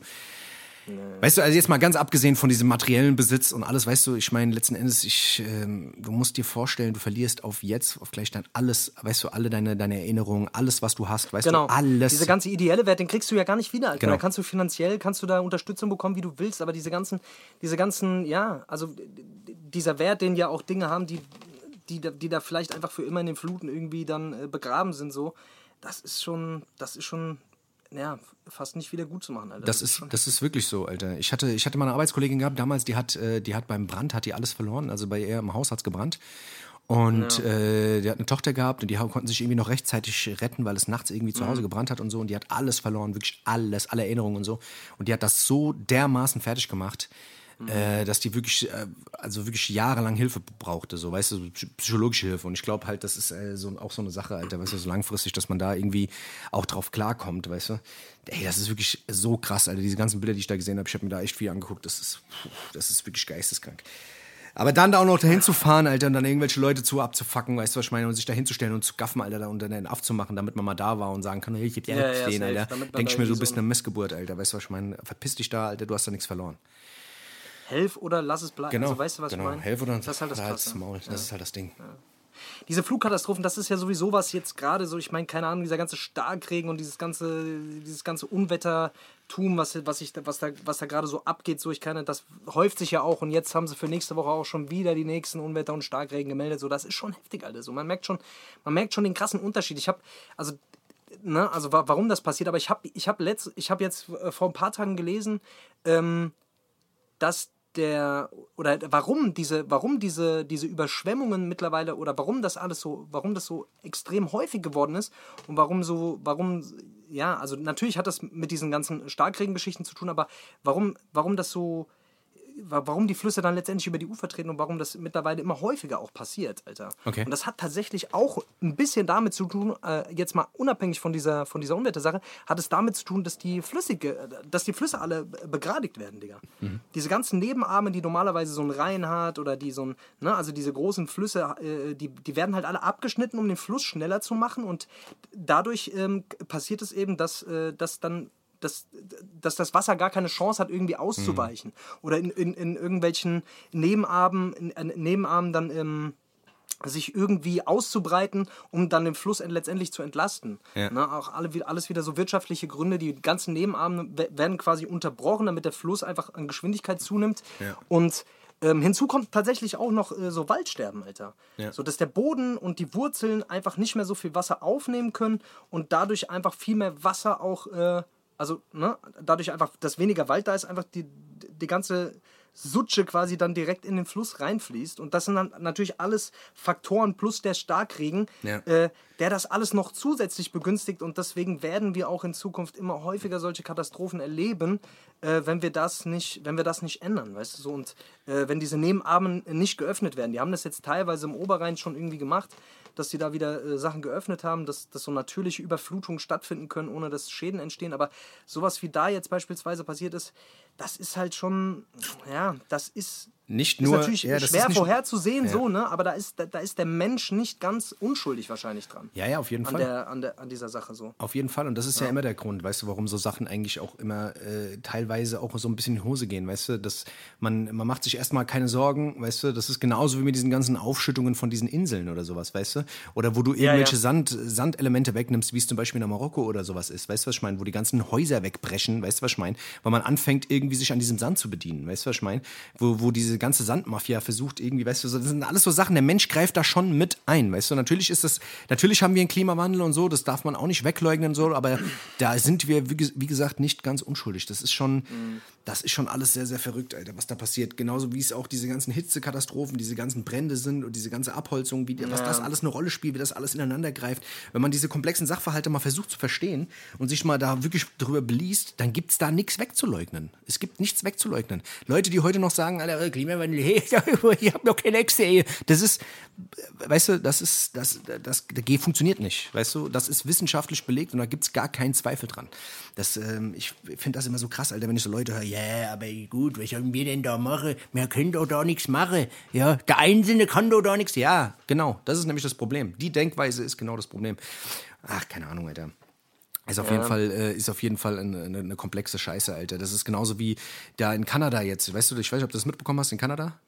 Weißt du, also jetzt mal ganz abgesehen von diesem materiellen Besitz und alles, weißt du, ich meine, letzten Endes, ich, ähm, du musst dir vorstellen, du verlierst auf jetzt, auf gleich dann alles, weißt du, alle deine, deine Erinnerungen, alles, was du hast, weißt Genau. du, alles. Diese ganze ideelle Wert, den kriegst du ja gar nicht wieder. Alter. Genau. Da kannst du finanziell, kannst du da Unterstützung bekommen, wie du willst, aber diese ganzen, diese ganzen, ja, also dieser Wert, den ja auch Dinge haben, die, die, da- die da vielleicht einfach für immer in den Fluten irgendwie dann äh, begraben sind, so, das ist schon, das ist schon, ja, fast nicht wieder gut zu machen, Alter. Das ist, das ist wirklich so, Alter. Ich hatte, ich hatte mal eine Arbeitskollegin gehabt, damals, die hat, äh, die hat beim Brand, hat die alles verloren. Also bei ihr im Haus hat's gebrannt. Und äh, die hat eine Tochter gehabt und die konnten sich irgendwie noch rechtzeitig retten, weil es nachts irgendwie zu Hause gebrannt hat und so. Und die hat alles verloren, wirklich alles, alle Erinnerungen und so. Und die hat das so dermaßen fertig gemacht, äh, dass die wirklich, äh, also wirklich jahrelang Hilfe brauchte, so, weißt du, so psy- psychologische Hilfe. Und ich glaube halt, das ist äh, so, auch so eine Sache, Alter, weißt du, so langfristig, dass man da irgendwie auch drauf klarkommt, weißt du. Ey, das ist wirklich so krass, Alter. Diese ganzen Bilder, die ich da gesehen habe, ich habe mir da echt viel angeguckt. Das ist, das ist wirklich geisteskrank. Aber dann da auch noch dahin zu fahren, Alter, und dann irgendwelche Leute zu abzufacken, weißt du, was ich meine, und sich da hinzustellen und zu gaffen, Alter, da und dann den aufzumachen, damit man mal da war und sagen kann, hey, ich hab die Ja, ja, stehen, Alter. damit man Denk ich mir, du irgendwie bist so eine Missgeburt, Alter, weißt du, was ich meine? Verpiss dich da, Alter, du hast da nichts verloren. Helf oder lass es bleiben. Genau, Also, weißt du, was genau. ich meine? Helf oder das ist halt das Krasse. Maul. Das ist halt das Ding. diese Flugkatastrophen, das ist ja sowieso was jetzt gerade so, ich meine, keine Ahnung, dieser ganze Starkregen und dieses ganze, dieses ganze Unwettertum, was, was, ich, da- was da, was da gerade so abgeht, so ich kann, das häuft sich ja auch und jetzt haben sie für nächste Woche auch schon wieder die nächsten Unwetter und Starkregen gemeldet, so das ist schon heftig, Alter. So, man merkt schon, man merkt schon den krassen Unterschied. Ich habe, also Ne, also wa warum das passiert, aber ich habe ich hab letzt, ich habe jetzt äh, vor ein paar Tagen gelesen, ähm, dass der oder warum diese warum diese diese Überschwemmungen mittlerweile oder warum das alles so warum das so extrem häufig geworden ist und warum so warum ja also natürlich hat das mit diesen ganzen Starkregengeschichten zu tun aber warum warum das so warum die Flüsse dann letztendlich über die Ufer treten und warum das mittlerweile immer häufiger auch passiert, Alter. Okay. Und das hat tatsächlich auch ein bisschen damit zu tun, äh, jetzt mal unabhängig von dieser, von dieser Unwettersache, hat es damit zu tun, dass die, Flüssige, äh, dass die Flüsse alle be- begradigt werden, Digga. Diese ganzen Nebenarme, die normalerweise so ein Rhein hat oder die so ein, ne, also diese großen Flüsse, äh, die, die werden halt alle abgeschnitten, um den Fluss schneller zu machen und dadurch ähm, passiert es eben, dass, äh, dass dann dass, dass das Wasser gar keine Chance hat, irgendwie auszuweichen. Oder in, in, in irgendwelchen Nebenarmen, in, in Nebenarmen dann ähm, sich irgendwie auszubreiten, um dann den Fluss letztendlich zu entlasten. Ja. Ne, auch alle, alles wieder so wirtschaftliche Gründe. Die ganzen Nebenarme we- werden quasi unterbrochen, damit der Fluss einfach an Geschwindigkeit zunimmt. Ja. Und ähm, hinzu kommt tatsächlich auch noch äh, so Waldsterben, Alter. Ja. So dass der Boden und die Wurzeln einfach nicht mehr so viel Wasser aufnehmen können und dadurch einfach viel mehr Wasser auch, äh, also ne, dadurch einfach, dass weniger Wald da ist, einfach die, die ganze Sutsche quasi dann direkt in den Fluss reinfließt. Und das sind dann natürlich alles Faktoren plus der Starkregen, Ja. äh, der das alles noch zusätzlich begünstigt. Und deswegen werden wir auch in Zukunft immer häufiger solche Katastrophen erleben, äh, wenn wir das nicht, wenn wir das nicht ändern, weißt du so. Und äh, wenn diese Nebenarmen nicht geöffnet werden. Die haben das jetzt teilweise im Oberrhein schon irgendwie gemacht, dass sie da wieder äh, Sachen geöffnet haben, dass, dass so natürliche Überflutungen stattfinden können, ohne dass Schäden entstehen. Aber sowas wie da jetzt beispielsweise passiert ist, das ist halt schon, ja, das ist, nicht Ist nur. natürlich ja, das schwer ist vorherzusehen, so, ne? Aber da ist, da, da ist der Mensch nicht ganz unschuldig wahrscheinlich dran. Ja, ja, auf jeden An, Fall. der, an, der, an dieser Sache so. Auf jeden Fall. Und das ist ja, immer der Grund, weißt du, warum so Sachen eigentlich auch immer äh, teilweise auch so ein bisschen in die Hose gehen, weißt du, dass man, man macht sich erstmal keine Sorgen, weißt du, das ist genauso wie mit diesen ganzen Aufschüttungen von diesen Inseln oder sowas, weißt du? Oder wo du irgendwelche ja. Sand, Sandelemente wegnimmst, wie es zum Beispiel in Marokko oder sowas ist, weißt du, was ich meine? Wo die ganzen Häuser wegbrechen, weißt du, was ich meine? Weil man anfängt, irgendwie sich an diesem Sand zu bedienen, weißt du, was ich meine? Wo, wo diese ganze Sandmafia versucht, irgendwie, weißt du, das sind alles so Sachen, der Mensch greift da schon mit ein, weißt du? Natürlich ist das, natürlich haben wir einen Klimawandel und so, das darf man auch nicht wegleugnen, so, aber da sind wir, wie, wie gesagt, nicht ganz unschuldig. Das ist schon, das ist schon alles sehr, sehr verrückt, Alter, was da passiert. Genauso wie es auch diese ganzen Hitzekatastrophen, diese ganzen Brände sind und diese ganze Abholzung, wie, was das alles eine Rolle spielt, wie das alles ineinander greift. Wenn man diese komplexen Sachverhalte mal versucht zu verstehen und sich mal da wirklich drüber beliest, dann gibt es da nichts wegzuleugnen. Es gibt nichts wegzuleugnen. Leute, die heute noch sagen, Alter, äh, Klimawandel, hey, ich hab noch keine ey. Das ist, äh, weißt du, das ist, das, das, das G funktioniert nicht, weißt du, das ist wissenschaftlich belegt und da gibt es gar keinen Zweifel dran. Das, ähm, ich finde das immer so krass, Alter, wenn ich so Leute höre, ja, aber gut, was sollen wir denn da machen? Wir können doch da nichts machen. Ja, der Einzelne kann doch da nichts. Ja, genau, das ist nämlich das Problem. Die Denkweise ist genau das Problem. Ach, keine Ahnung, Alter. Ist auf, jeden Fall, äh, ist auf jeden Fall eine, eine, eine komplexe Scheiße, Alter. Das ist genauso wie da in Kanada jetzt. Weißt du, ich weiß nicht, ob du das mitbekommen hast in Kanada?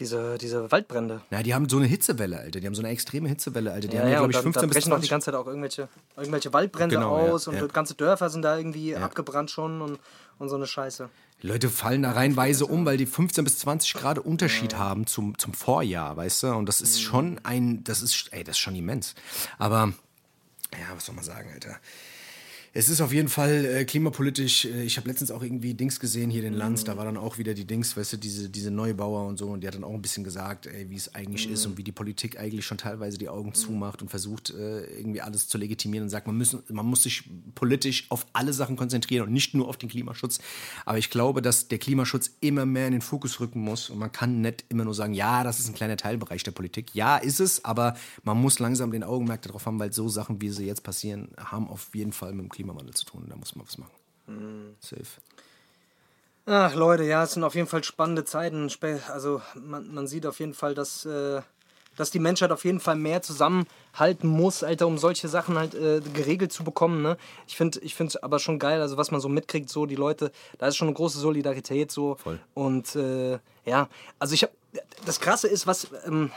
Diese, diese Waldbrände. Na, die haben so eine Hitzewelle, Alter. Die haben so eine extreme Hitzewelle, Alter. Die Ja, haben ja, und glaube ich, da, da 15 bis brechen auch die 20. ganze Zeit auch irgendwelche, irgendwelche Waldbrände Genau, ja, aus und ja. ganze Dörfer sind da irgendwie abgebrannt schon und, und so eine Scheiße. Die Leute fallen da reinweise um, weil die 15 bis 20 Grad Unterschied haben zum, zum Vorjahr, weißt du? Und das ist schon ein, das ist, ey, das ist schon immens. Aber, ja, was soll man sagen, Alter? Es ist auf jeden Fall äh, klimapolitisch. Äh, ich habe letztens auch irgendwie Dings gesehen hier den Lanz. Da war dann auch wieder die Dings, weißt du, diese, diese Neubauer und so. Und die hat dann auch ein bisschen gesagt, ey, wie es eigentlich ist und wie die Politik eigentlich schon teilweise die Augen zumacht und versucht, äh, irgendwie alles zu legitimieren und sagt, man, müssen, man muss sich politisch auf alle Sachen konzentrieren und nicht nur auf den Klimaschutz. Aber ich glaube, dass der Klimaschutz immer mehr in den Fokus rücken muss. Und man kann nicht immer nur sagen, ja, das ist ein kleiner Teilbereich der Politik. Ja, ist es, aber man muss langsam den Augenmerk darauf haben, weil so Sachen, wie sie jetzt passieren, haben auf jeden Fall mit dem Klimawandel zu tun. Da muss man was machen. Safe. Ach Leute, ja, es sind auf jeden Fall spannende Zeiten. Also man, man sieht auf jeden Fall, dass, äh, dass die Menschheit auf jeden Fall mehr zusammenhalten muss, Alter, um solche Sachen halt äh, geregelt zu bekommen. Ne? Ich finde ich es aber schon geil, also was man so mitkriegt, so die Leute, da ist schon eine große Solidarität so. Voll. Und äh, ja, also ich habe das Krasse ist, was, ähm,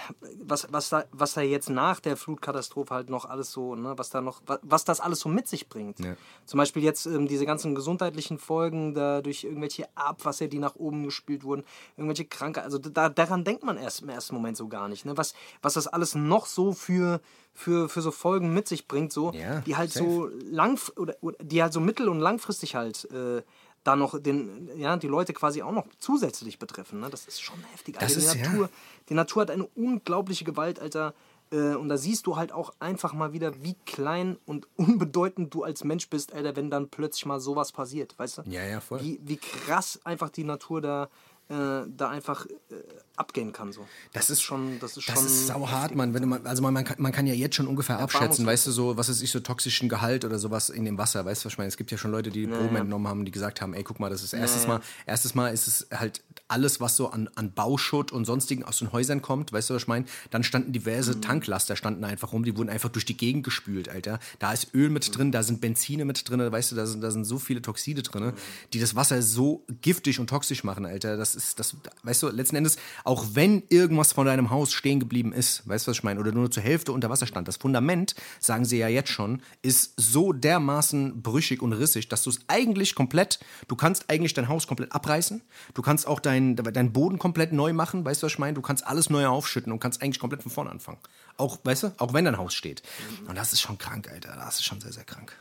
was, was, da, was da jetzt nach der Flutkatastrophe halt noch alles so, ne, was da noch, wa- was das alles so mit sich bringt. Ja. Zum Beispiel jetzt ähm, diese ganzen gesundheitlichen Folgen, da durch irgendwelche Abwasser, die nach oben gespült wurden, irgendwelche Krankheiten, also da, daran denkt man erst im ersten Moment so gar nicht. Ne? Was, was das alles noch so für, für, für so Folgen mit sich bringt, so, Ja, die halt safe. so lang oder, oder die halt so mittel- und langfristig halt äh, da noch den, ja, die Leute quasi auch noch zusätzlich betreffen. Ne? Das ist schon heftig. Das Alter. ist- die, ja. Natur, die Natur hat eine unglaubliche Gewalt, Alter. Äh, und da siehst du halt auch einfach mal wieder, wie klein und unbedeutend du als Mensch bist, Alter, wenn dann plötzlich mal sowas passiert, weißt du? Ja, ja, voll. Wie, wie krass einfach die Natur da, äh, da einfach äh, abgehen kann. So. Das ist schon, das ist schon. Das ist sauhart, Mann. Wenn mal, also man, man, kann, man kann ja jetzt schon ungefähr abschätzen, weißt du, so, was ist ich so toxischen Gehalt oder sowas in dem Wasser, weißt du, was ich meine? Es gibt ja schon Leute, die Proben entnommen haben, die gesagt haben, ey, guck mal, das ist erstes Mal, erstes Mal ist es halt alles, was so an, an Bauschutt und sonstigen aus den Häusern kommt, weißt du, was ich meine? Dann standen diverse Mhm. Tanklaster standen einfach rum, die wurden einfach durch die Gegend gespült, Alter. Da ist Öl mit drin, da sind Benzine mit drin, weißt du, da sind, da sind so viele Toxide drin, die das Wasser so giftig und toxisch machen, Alter. Das ist, das, weißt du, letzten Endes, auch wenn irgendwas von deinem Haus stehen geblieben ist, weißt du, was ich meine, oder nur zur Hälfte unter Wasser stand, das Fundament, sagen sie ja jetzt schon, ist so dermaßen brüchig und rissig, dass du es eigentlich komplett, du kannst eigentlich dein Haus komplett abreißen, du kannst auch deinen dein Boden komplett neu machen, weißt du, was ich meine, du kannst alles neu aufschütten und kannst eigentlich komplett von vorne anfangen. Auch, weißt du, auch wenn dein Haus steht. Und das ist schon krank, Alter, das ist schon sehr, sehr krank.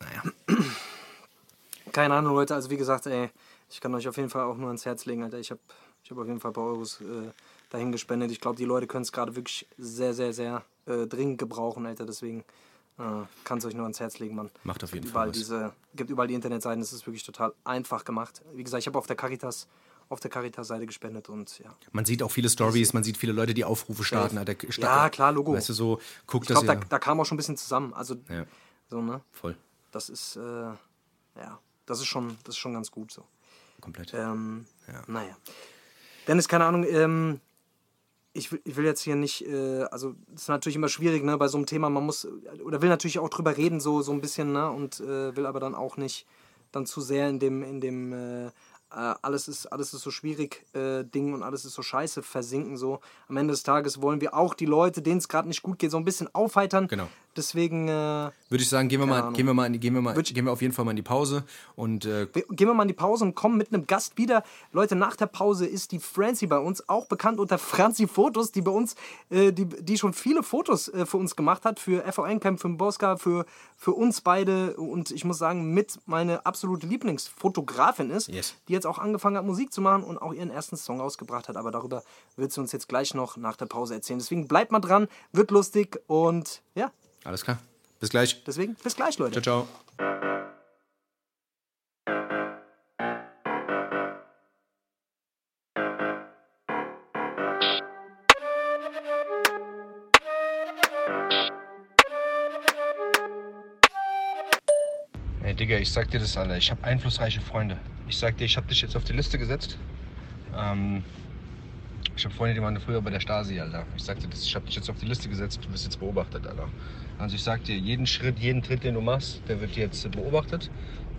Naja. Keine Ahnung, Leute. Also wie gesagt, ey, ich kann euch auf jeden Fall auch nur ans Herz legen, Alter. Ich habe ich hab auf jeden Fall ein paar Euros äh, dahin gespendet. Ich glaube, die Leute können es gerade wirklich sehr, sehr, sehr äh, dringend gebrauchen, Alter. Deswegen äh, kann es euch nur ans Herz legen, Mann. Macht auf jeden gibt Fall überall was. diese, gibt überall die Internetseiten. Das ist wirklich total einfach gemacht. Wie gesagt, ich habe auf der Caritas auf der Caritas-Seite gespendet und ja. Man sieht auch viele Stories, man sieht viele Leute, die Aufrufe starten. Alter, Stadt- Ja, klar, Logo. Weißt du, so, guck, Ich glaube, da, da kam auch schon ein bisschen zusammen. Also, Ja. so, ne? Voll, Das ist, äh, ja, das ist schon, das ist schon ganz gut so. Komplett. Ähm, Naja. Dennis, keine Ahnung, ähm, ich, will, ich will jetzt hier nicht, äh, also es ist natürlich immer schwierig, ne, bei so einem Thema, man muss, oder will natürlich auch drüber reden, so, so ein bisschen, ne, und äh, will aber dann auch nicht dann zu sehr in dem, in dem, äh, äh, alles ist, alles ist so schwierig äh, Ding und alles ist so scheiße versinken. So am Ende des Tages wollen wir auch die Leute, denen es gerade nicht gut geht, so ein bisschen aufheitern. Genau. Deswegen äh, Würde ich sagen, gehen wir mal, Ahnung. gehen wir mal, in die, gehen wir mal, gehen wir auf jeden Fall mal in die Pause und äh, gehen wir mal in die Pause und kommen mit einem Gast wieder. Leute, nach der Pause ist die Franzi bei uns, auch bekannt unter Franzi Fotos, die bei uns, äh, die, die schon viele Fotos äh, für uns gemacht hat, für FVN Camp, für den Bosca, für, für uns beide und ich muss sagen, mit meine absolute Lieblingsfotografin ist, Yes. die jetzt auch angefangen hat, Musik zu machen und auch ihren ersten Song rausgebracht hat. Aber darüber wird sie uns jetzt gleich noch nach der Pause erzählen. Deswegen bleibt mal dran, wird lustig und ja, alles klar. Bis gleich. deswegen bis gleich, Leute. Ciao, ciao. Ey, Digga, ich sag dir das, Alter. Ich habe einflussreiche Freunde. Ich sag dir, ich habe dich jetzt auf die Liste gesetzt. Ähm, ich habe Freunde, die waren früher bei der Stasi, Alter. Ich sag dir das, ich habe dich jetzt auf die Liste gesetzt. Du wirst jetzt beobachtet, Alter. Also ich sag dir, jeden Schritt, jeden Tritt, den du machst, der wird jetzt beobachtet.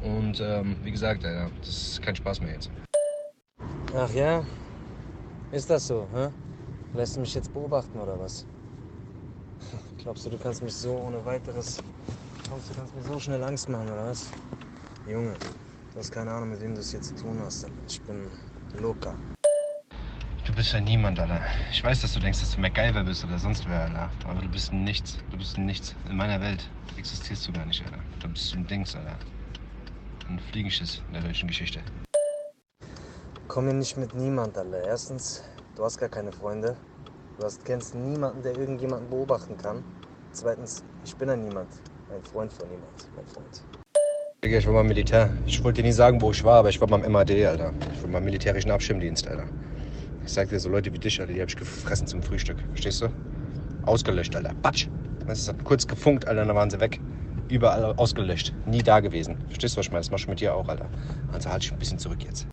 Und ähm, wie gesagt, Alter, das ist kein Spaß mehr jetzt. Ach ja? Ist das so, hä? Lässt du mich jetzt beobachten oder was? Glaubst du, du kannst mich so ohne weiteres. Glaubst du, du kannst mir so schnell Angst machen oder was? Junge, du hast keine Ahnung, mit wem du es jetzt zu tun hast. Ich bin locker. Du bist ja niemand, Alter. Ich weiß, dass du denkst, dass du MacGyver bist oder sonst wer, Alter. Aber du bist ein Nichts. Du bist ein Nichts. In meiner Welt existierst du gar nicht, Alter. Du bist ein Dings, Alter. Ein Fliegenschiss in der deutschen Geschichte. Komm mir nicht mit niemand, Alter. Erstens, du hast gar keine Freunde. Du hast, kennst niemanden, der irgendjemanden beobachten kann. Zweitens, ich bin ja niemand. Ein Freund von niemand, mein Freund. Digga, ich war mal Militär. Ich wollte dir nie sagen, wo ich war, aber ich war beim MAD, Alter. Ich war beim militärischen Abschirmdienst, Alter. Ich sag dir, so Leute wie dich, Alter, die hab ich gefressen zum Frühstück. Verstehst du? Ausgelöscht, Alter. Batsch. Das hat kurz gefunkt, Alter, dann waren sie weg. Überall ausgelöscht. Nie da gewesen. Verstehst du, was ich meine? Das mach ich mit dir auch, Alter. Also halt dich ein bisschen zurück jetzt.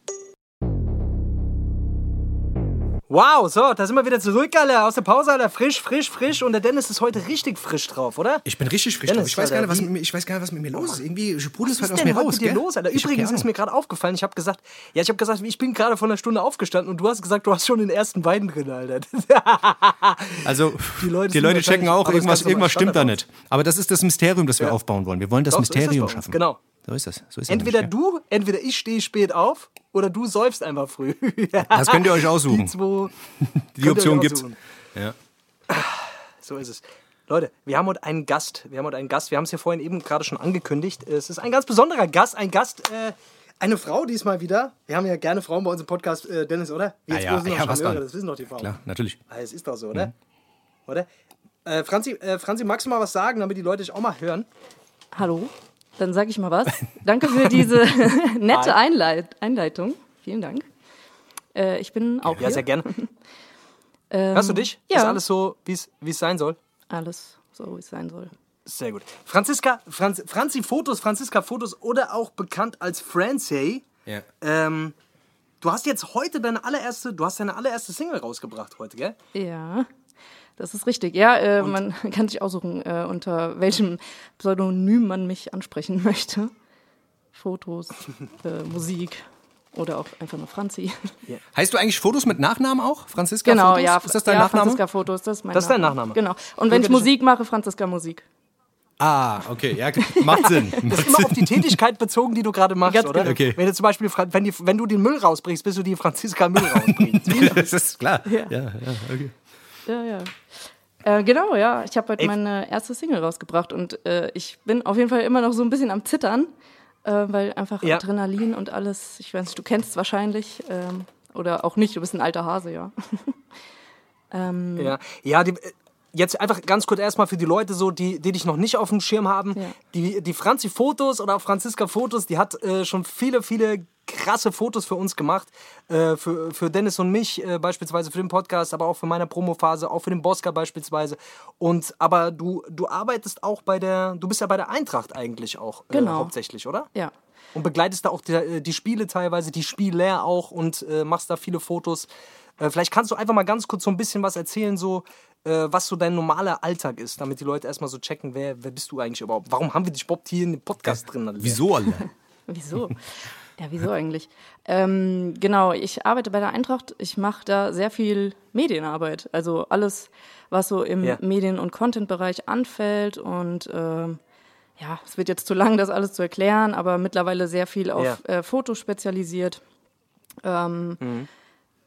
Wow, so, da sind wir wieder zurück, Alter. Aus der Pause, Alter. Frisch, frisch, frisch. Und der Dennis ist heute richtig frisch drauf, oder? Ich bin richtig frisch Dennis, drauf. Ich weiß, gar nicht, was Alter, mit mir, ich weiß gar nicht, was mit mir los ist. Irgendwie sprudelt es Was halt ist aus denn mir heute raus, mit dir gell? los, Alter? Ich hab Übrigens keine ist mir gerade aufgefallen, ich habe gesagt, ja, ich habe gesagt, ich bin gerade vor einer Stunde aufgestanden und du hast gesagt, du hast schon den ersten Wein drin, Alter. Also, Die Leute Leute, sind checken auch, aber das irgendwas, irgendwas stimmt da Standard nicht. Aber das ist das Mysterium, das wir aufbauen wollen. Wir wollen das Doch, so ist das Mysterium uns, schaffen. genau. So ist das. So ist das Entweder gell? du, entweder ich stehe spät auf oder du säufst einfach früh. Das könnt ihr euch aussuchen. Die, zwei Die Option gibt's. Ja. So ist es. Leute, wir haben heute einen Gast. Wir haben heute einen Gast. Wir haben es ja vorhin eben gerade schon angekündigt. Es ist ein ganz besonderer Gast. Ein Gast, äh, eine Frau diesmal wieder. Wir haben ja gerne Frauen bei uns im Podcast, äh, Dennis, oder? Wir Ah ja, sind doch ja, was dann? Das wissen doch die Frauen. Klar, natürlich. Ah, Es ist doch so, oder? Oder? Äh, Franzi, äh, Franzi, magst du mal was sagen, damit die Leute dich auch mal hören? Hallo, dann sage ich mal was. Danke für diese nette Einleit Einleitung. Vielen Dank. Äh, ich bin auch Ja, hier. sehr gerne. Ähm, Hörst du dich? Ja. Ist alles so, wie es wie es sein soll? Alles so, wie es sein soll. Sehr gut. Franziska, Franz, Franzi Fotos, Franziska Fotos oder auch bekannt als Francie. Ja. Ähm, du hast jetzt heute deine allererste, du hast deine allererste Single rausgebracht heute, gell? Ja, das ist richtig. Ja, äh, man kann sich aussuchen, äh, unter welchem Pseudonym man mich ansprechen möchte. Fotos, äh, Musik oder auch einfach nur Franzi. Heißt du eigentlich Fotos mit Nachnamen auch? Franziska Genau, Fotos? ja. Ist das dein ja, Nachname? Franziska Fotos, das ist mein Das ist dein Nachname? Genau. Und wenn ich? Musik mache, Franziska Musik. Ah, okay, ja, macht Sinn. Das ist immer auf die Tätigkeit bezogen, die du gerade machst, Ganz oder? genau. Okay. Wenn du zum Beispiel, wenn, die, wenn du den Müll rausbringst, bist du die Franziska Müll rausbringst. das ist klar. Ja. Ja, ja, okay. Ja, ja. Äh, genau, ja. Ich habe heute Ey. meine erste Single rausgebracht und äh, ich bin auf jeden Fall immer noch so ein bisschen am Zittern, äh, weil einfach Ja. Adrenalin und alles, ich weiß nicht, du kennst es wahrscheinlich ähm, oder auch nicht, du bist ein alter Hase, ja. ähm, Ja, ja die, äh, jetzt einfach ganz kurz erstmal für die Leute so, die, die dich noch nicht auf dem Schirm haben. Ja. Die, die Franzi Fotos oder auch Franziska Fotos, die hat äh, schon viele, viele krasse Fotos für uns gemacht. Äh, für, für Dennis und mich äh, beispielsweise für den Podcast, aber auch für meine Promophase, auch für den Bosca beispielsweise. Und aber du, du arbeitest auch bei der, du bist ja bei der Eintracht eigentlich auch äh, Genau. hauptsächlich, oder? Ja. Und begleitest da auch die, äh, die Spiele teilweise, die Spieler auch und äh, machst da viele Fotos. Vielleicht kannst du einfach mal ganz kurz so ein bisschen was erzählen, so äh, was so dein normaler Alltag ist, damit die Leute erstmal so checken, wer, wer bist du eigentlich überhaupt? Warum haben wir dich überhaupt hier in dem Podcast drin? Alter? Wieso alle? Wieso? Ja, wieso eigentlich? Ähm, genau, ich arbeite bei der Eintracht. Ich mache da sehr viel Medienarbeit. Also alles, was so im Ja. Medien- und Content-Bereich anfällt. Und ähm, ja, es wird jetzt zu lang, das alles zu erklären, aber mittlerweile sehr viel auf Ja. äh, Fotos spezialisiert. Ähm,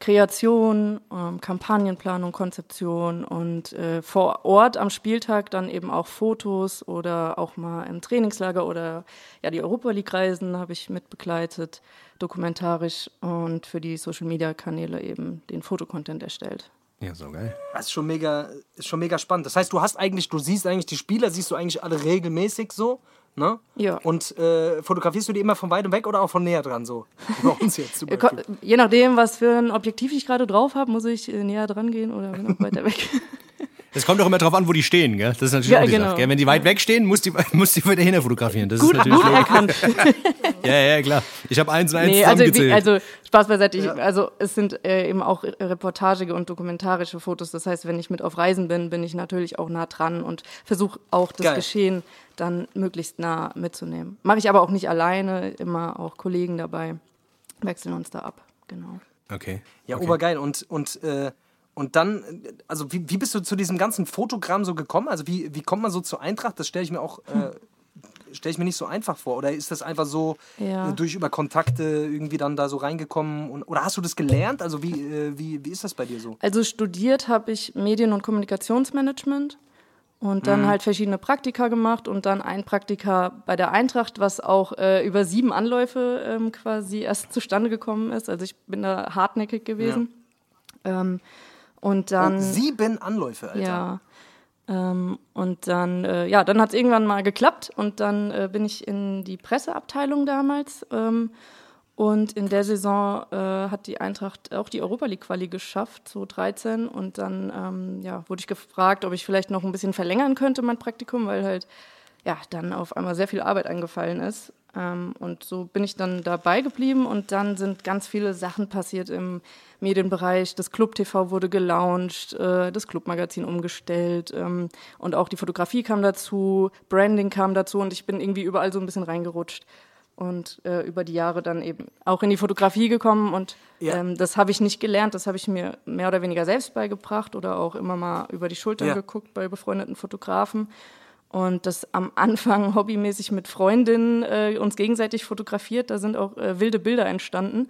Kreation, ähm, Kampagnenplanung, Konzeption und äh, vor Ort am Spieltag dann eben auch Fotos oder auch mal im Trainingslager oder ja die Europa League Reisen habe ich mitbegleitet, dokumentarisch und für die Social Media Kanäle eben den Fotocontent erstellt. Ja, so geil. Das ist schon mega, ist schon mega spannend. Das heißt, du hast eigentlich, du siehst eigentlich die Spieler, siehst du eigentlich alle regelmäßig so, ne? Ja. Und äh, fotografierst du die immer von weitem weg oder auch von näher dran so? Bei uns jetzt zum Äh. Je nachdem, was für ein Objektiv ich gerade drauf habe, muss ich äh, näher dran gehen oder weiter weg. Es kommt doch immer drauf an, wo die stehen, gell? Das ist natürlich Ja, auch die genau. Sache, gell? Wenn die weit weg stehen, muss die, muss die wieder hinter fotografieren. Das gut, ist natürlich gut erkannt. Ja, ja, klar. Ich habe eins und eins Nee, also, wie, zusammengezählt. also Spaß beiseite. Ich, also es sind äh, eben auch reportagige und dokumentarische Fotos. Das heißt, wenn ich mit auf Reisen bin, bin ich natürlich auch nah dran und versuche auch das Geil. Geschehen dann möglichst nah mitzunehmen. Mache ich aber auch nicht alleine, immer auch Kollegen dabei. Wechseln uns da ab, genau. okay. Ja, okay. obergeil. Und, und, äh, und dann, also wie, wie bist du zu diesem ganzen Fotogramm so gekommen? Also wie, wie kommt man so zur Eintracht? Das stelle ich mir auch, äh, stelle ich mir nicht so einfach vor. Oder ist das einfach so Ja. äh, durch über Kontakte irgendwie dann da so reingekommen? Und, oder hast du das gelernt? Also wie, äh, wie, wie ist das bei dir so? Also studiert habe ich Medien- und Kommunikationsmanagement und dann halt verschiedene Praktika gemacht und dann ein Praktika bei der Eintracht, was auch äh, über sieben Anläufe ähm, quasi erst zustande gekommen ist. Also ich bin da hartnäckig gewesen. Ähm, und dann Und sieben Anläufe, Alter. ja. Ähm, und dann, äh, ja, dann hat es irgendwann mal geklappt und dann äh, bin ich in die Presseabteilung damals. Ähm, und in der Saison äh, hat die Eintracht auch die Europa League Quali geschafft, so 13. Und dann ähm, ja, wurde ich gefragt, ob ich vielleicht noch ein bisschen verlängern könnte, mein Praktikum, weil halt ja dann auf einmal sehr viel Arbeit angefallen ist. Ähm, und so bin ich dann dabei geblieben und dann sind ganz viele Sachen passiert im Medienbereich. Das Club TV wurde gelauncht, äh, das Clubmagazin umgestellt ähm, und auch die Fotografie kam dazu, Branding kam dazu und ich bin irgendwie überall so ein bisschen reingerutscht und äh, über die Jahre dann eben auch in die Fotografie gekommen und Ja. ähm, das habe ich nicht gelernt, das habe ich mir mehr oder weniger selbst beigebracht oder auch immer mal über die Schultern Ja. geguckt bei befreundeten Fotografen und das am Anfang hobbymäßig mit Freundinnen äh, uns gegenseitig fotografiert. Da sind auch äh, wilde Bilder entstanden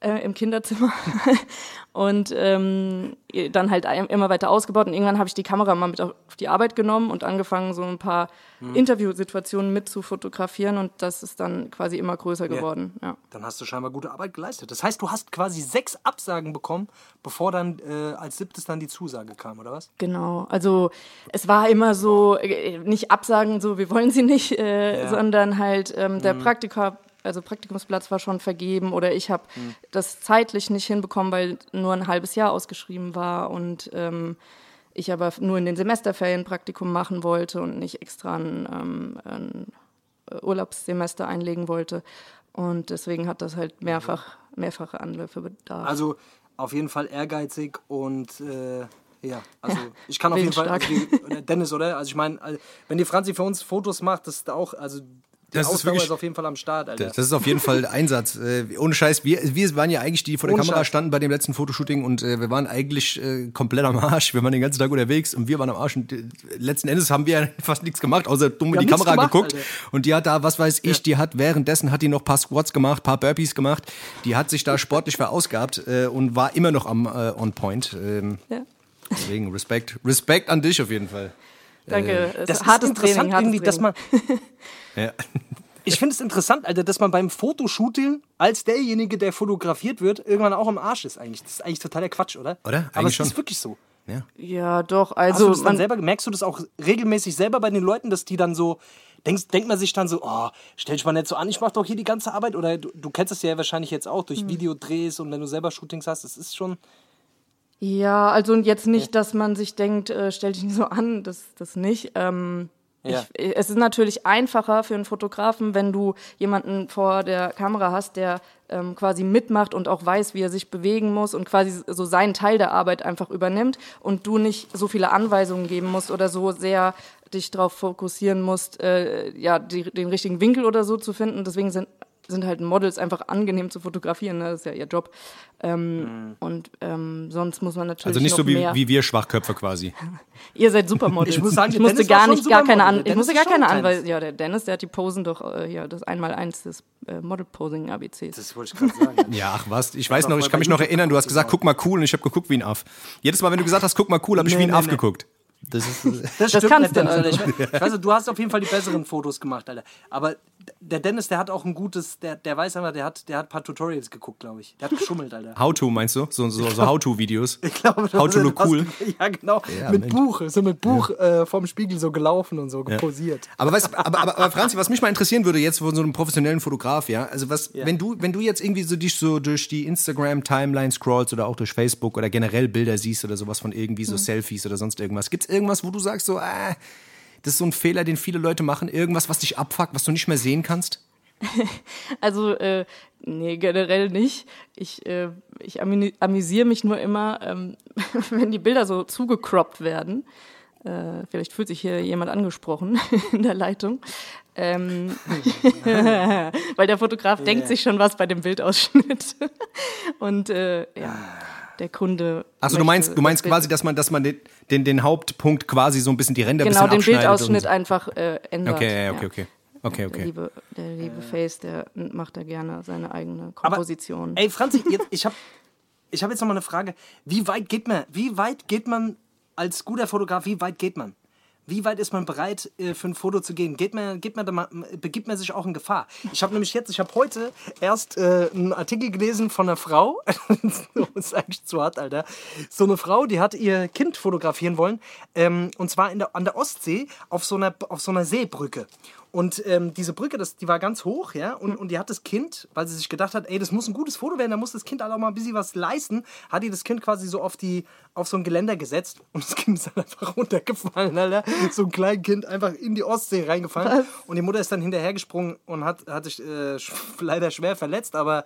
äh, im Kinderzimmer. und ähm, dann halt immer weiter ausgebaut. Und irgendwann habe ich die Kamera mal mit auf die Arbeit genommen und angefangen, so ein paar Interviewsituationen mit zu fotografieren. Und das ist dann quasi immer größer geworden. Ja. Dann hast du scheinbar gute Arbeit geleistet. Das heißt, du hast quasi sechs Absagen bekommen, bevor dann äh, als siebtes dann die Zusage kam, oder was? Genau, also es war immer so, äh, nicht absagen, so wir wollen sie nicht, äh, Ja. sondern halt ähm, der Praktika, also Praktikumsplatz war schon vergeben oder ich habe das zeitlich nicht hinbekommen, weil nur ein halbes Jahr ausgeschrieben war und ähm, ich aber nur in den Semesterferien Praktikum machen wollte und nicht extra ein, ähm, ein Urlaubssemester einlegen wollte. Und deswegen hat das halt mehrfach, mehrfache Anläufe bedarf. Also auf jeden Fall ehrgeizig und äh, ja, also ich kann auf jeden Fall, also die, oder Dennis, oder? Also ich meine, äh, wenn die Franzi für uns Fotos macht, das ist auch, also die Das ist wirklich- ist auf jeden Fall am Start, Alter. Das ist auf jeden Fall Einsatz. Äh, ohne Scheiß, wir, wir waren ja eigentlich die vor der Ohne Kamera Scheiß. standen bei dem letzten Fotoshooting und äh, wir waren eigentlich äh, komplett am Arsch. Wir waren den ganzen Tag unterwegs und wir waren am Arsch und äh, letzten Endes haben wir fast nichts gemacht, außer dumm in die Kamera gemacht, geguckt. Alter. Und die hat da, was weiß ich, die hat währenddessen hat die noch paar Squats gemacht, paar Burpees gemacht. Die hat sich da sportlich verausgabt äh, und war immer noch am äh, on point. Ähm, ja. Deswegen Respekt, Respekt an dich auf jeden Fall. Danke, es das ist hartes ist interessant Training, hartes irgendwie, dass man, Ja. ich finde es interessant, Alter, dass man beim Fotoshooting als derjenige, der fotografiert wird, irgendwann auch am Arsch ist eigentlich. Das ist eigentlich totaler Quatsch, oder? Oder? Aber Eigentlich es schon. ist wirklich so. Ja. Ja, doch. Hast Also du das dann man, selber, merkst du das auch regelmäßig selber bei den Leuten, dass die dann so, denkst, denkt man sich dann so, oh, stell dich mal nicht so an, ich mach doch hier die ganze Arbeit. Oder du, du kennst es ja wahrscheinlich jetzt auch Hm. durch Videodrehs und wenn du selber Shootings hast, das ist schon. Ja, also jetzt nicht, dass man sich denkt, äh, stell dich nicht so an, das, das nicht. Ähm, Ja. Ich, es ist natürlich einfacher für einen Fotografen, wenn du jemanden vor der Kamera hast, der ähm, quasi mitmacht und auch weiß, wie er sich bewegen muss und quasi so seinen Teil der Arbeit einfach übernimmt und du nicht so viele Anweisungen geben musst oder so sehr dich darauf fokussieren musst, äh, ja, die, den richtigen Winkel oder so zu finden. Deswegen sind sind halt Models einfach angenehm zu fotografieren, ne? das ist ja ihr Job. Ähm, Und ähm, sonst muss man natürlich Also nicht noch so wie, mehr. wie wir Schwachköpfe quasi. Ihr seid Supermodels. Ich muss sagen, ich musste Dennis gar nicht, gar keine, an, ich musste gar keine Anweisung. Ja, der Dennis, der hat die Posen doch äh, hier, das Einmaleins des äh, Model-Posing ABCs. Das wollte ich gerade sagen. Ja, ach was, ich weiß noch, ich kann mich noch erinnern, du hast gesagt, guck mal cool und ich habe geguckt wie ein Aff. Jedes Mal, wenn du gesagt hast, guck mal cool, habe ich Nee, wie ein nee, Aff nee. geguckt. Das ist, Das, Das kannst nicht, du Dennis, Alter. Ich, we- ich weiß, nicht, du hast auf jeden Fall die besseren Fotos gemacht, Alter. Aber der Dennis, der hat auch ein gutes, der, der weiß einfach, der hat, der hat ein paar Tutorials geguckt, glaube ich. Der hat geschummelt, Alter. How to meinst du? So, so, so How-to-Videos. Ich glaube, How to das- look das- cool. Ja, genau. Ja, mit Mensch. Buch, so mit Buch äh, vorm Spiegel so gelaufen und so geposiert. Aber, weißt, aber, aber, aber Franzi, was mich mal interessieren würde jetzt von so einem professionellen Fotograf, ja, also was, wenn du, wenn du jetzt irgendwie so dich so durch die Instagram-Timeline scrollst oder auch durch Facebook oder generell Bilder siehst oder sowas von irgendwie so Selfies oder sonst irgendwas, gibt's irgendwas, wo du sagst so, ah, das ist so ein Fehler, den viele Leute machen, irgendwas, was dich abfuckt, was du nicht mehr sehen kannst? Also, äh, nee, generell nicht. Ich, äh, ich amü- amüsiere mich nur immer, ähm, wenn die Bilder so zugecroppt werden. Äh, vielleicht fühlt sich hier jemand angesprochen in der Leitung. Ähm, weil der Fotograf denkt sich schon was bei dem Bildausschnitt. Und äh, ja, der Kunde. Achso, du meinst, du meinst quasi, dass man, dass man den, den, den Hauptpunkt quasi so ein bisschen die Ränder Genau, ein den bisschen abschneidet Bildausschnitt und einfach äh, ändert. Okay, ja. okay, okay. Okay, Der okay. liebe, der liebe Face, der macht da gerne seine eigene Aber, Komposition. Ey, Franzi, jetzt, ich habe ich hab jetzt noch mal eine Frage. Wie weit geht man, wie weit geht man als guter Fotograf, wie weit geht man? Wie weit ist man bereit, äh, für ein Foto zu gehen? Geht man, geht man da mal, begibt man sich auch in Gefahr? Ich habe nämlich jetzt, ich habe heute erst äh, einen Artikel gelesen von einer Frau. das ist eigentlich zu hart, Alter. So eine Frau, die hat ihr Kind fotografieren wollen. Ähm, und zwar in der, an der Ostsee auf so einer, auf so einer Seebrücke. Und ähm, diese Brücke, das, die war ganz hoch, ja, und, und die hat das Kind, weil sie sich gedacht hat, ey, das muss ein gutes Foto werden, da muss das Kind halt auch mal ein bisschen was leisten, hat die das Kind quasi so auf, die, auf so ein Geländer gesetzt und das Kind ist dann einfach runtergefallen, Alter. So ein kleines Kind einfach in die Ostsee reingefallen. Und die Mutter ist dann hinterhergesprungen und hat, hat sich äh, leider schwer verletzt, aber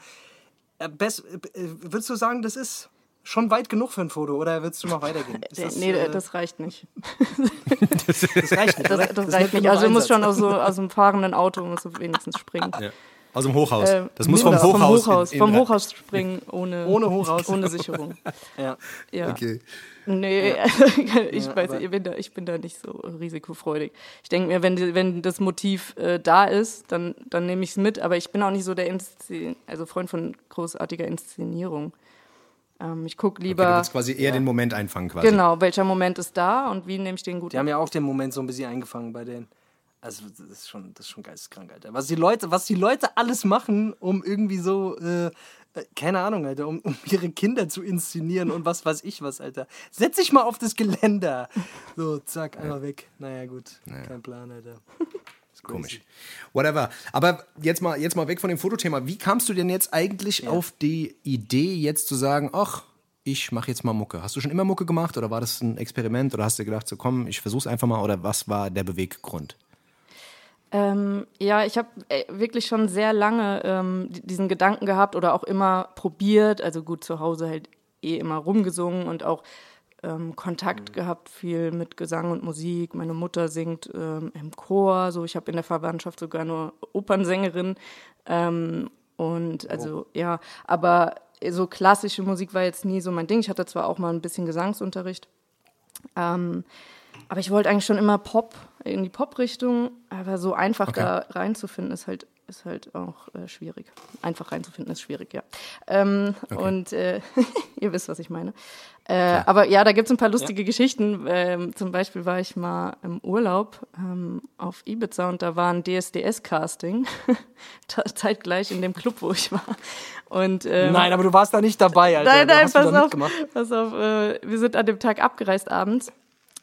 äh, best, äh, würdest du sagen, das ist schon weit genug für ein Foto oder würdest du noch weitergehen? Ist Der- nee, äh, das reicht nicht. das reicht nicht. Das, das reicht nicht. Also du musst schon aus, so, aus einem fahrenden Auto musst du wenigstens springen. Ja. Aus dem Hochhaus. Ähm, das muss vom Hochhaus. Vom Hochhaus, in- in- vom Hochhaus springen ohne, Ohne Hochhaus. ohne Sicherung. Ja. Ja. Okay. Nee, ich weiß, ich bin, da, ich bin da nicht so risikofreudig. Ich denke mir, wenn, wenn das Motiv äh, da ist, dann, dann nehme ich es mit, aber ich bin auch nicht so der Inszen also Freund von großartiger Inszenierung. Ähm, ich gucke Okay, du lieber, willst quasi eher den Moment einfangen quasi. genau, welcher Moment ist da und wie nehme ich den gut Die haben ja auch den Moment so ein bisschen eingefangen bei denen. Also das ist schon, das ist schon geisteskrank, Alter. Was die Leute, was die Leute alles machen, um irgendwie so, äh, äh, keine Ahnung, Alter, um, um ihre Kinder zu inszenieren und was weiß ich was, Alter. Setz dich mal auf das Geländer. So, zack, einmal weg. Naja, gut. Kein Plan, Alter. Komisch. Whatever. Aber jetzt mal, jetzt mal weg von dem Fotothema. Wie kamst du denn jetzt eigentlich auf die Idee, jetzt zu sagen, ach, ich mache jetzt mal Mucke? Hast du schon immer Mucke gemacht oder war das ein Experiment oder hast du gedacht, so komm, ich versuch's einfach mal oder was war der Beweggrund? Ähm, ja, ich habe wirklich schon sehr lange ähm, di- diesen Gedanken gehabt oder auch immer probiert. Also gut, zu Hause halt eh immer rumgesungen und auch ähm, Kontakt gehabt viel mit Gesang und Musik. Meine Mutter singt ähm, im Chor, so ich habe in der Verwandtschaft sogar nur Opernsängerin. Ähm, und also ja, aber so klassische Musik war jetzt nie so mein Ding. Ich hatte zwar auch mal ein bisschen Gesangsunterricht. Ähm, aber ich wollte eigentlich schon immer Pop, in die Pop-Richtung, aber so einfach Okay. da reinzufinden ist halt, ist halt auch äh, schwierig. Einfach reinzufinden ist schwierig, ja. Ähm, Und äh, ihr wisst, was ich meine. Äh, aber ja, da gibt es ein paar lustige Geschichten. Ähm, zum Beispiel war ich mal im Urlaub ähm, auf Ibiza und da war ein DSDS-Casting, zeitgleich in dem Club, wo ich war. Und, ähm, Nein, aber du warst da nicht dabei, Alter. Nein, Da nein, hast du pass auf, pass auf. Äh, wir sind an dem Tag abgereist abends.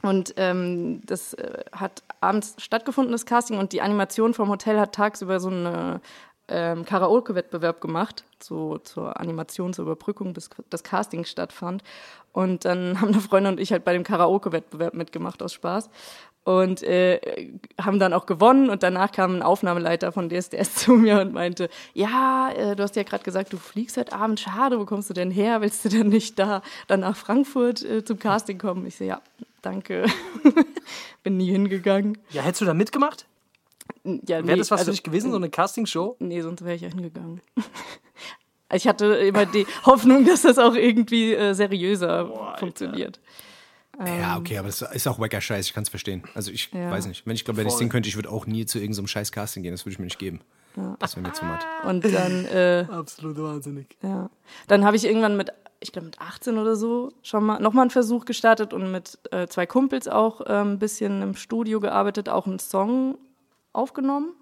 Und ähm, das äh, hat abends stattgefunden, das Casting. Und die Animation vom Hotel hat tagsüber so einen ähm, Karaoke-Wettbewerb gemacht, so zur Animation, zur Überbrückung, bis das Casting stattfand. Und dann haben eine Freundin und ich halt bei dem Karaoke-Wettbewerb mitgemacht aus Spaß. Und äh, haben dann auch gewonnen und danach kam ein Aufnahmeleiter von DSDS zu mir und meinte, ja, äh, du hast ja gerade gesagt, du fliegst heute Abend, schade, wo kommst du denn her? Willst du denn nicht da dann nach Frankfurt äh, zum Casting kommen? Ich so, ja, danke. Bin nie hingegangen. Ja, hättest du da mitgemacht? Ja, Wäre das was also, für dich gewesen, so eine Castingshow? Nee, sonst wäre ich ja hingegangen. Ich hatte immer die Hoffnung, dass das auch irgendwie äh, seriöser funktioniert. Ja, okay, aber das ist auch wacker Scheiß, ich kann es verstehen. Also ich Ja. weiß nicht. Wenn ich glaube, wenn ich singen könnte, ich würde auch nie zu irgendeinem scheiß Casting gehen, das würde ich mir nicht geben. Das wäre mir zu matt. Und dann, äh, Absolut wahnsinnig. ja. Dann habe ich irgendwann mit, ich glaube mit 18 oder so, schon mal nochmal einen Versuch gestartet und mit äh, zwei Kumpels auch äh, ein bisschen im Studio gearbeitet, auch einen Song aufgenommen.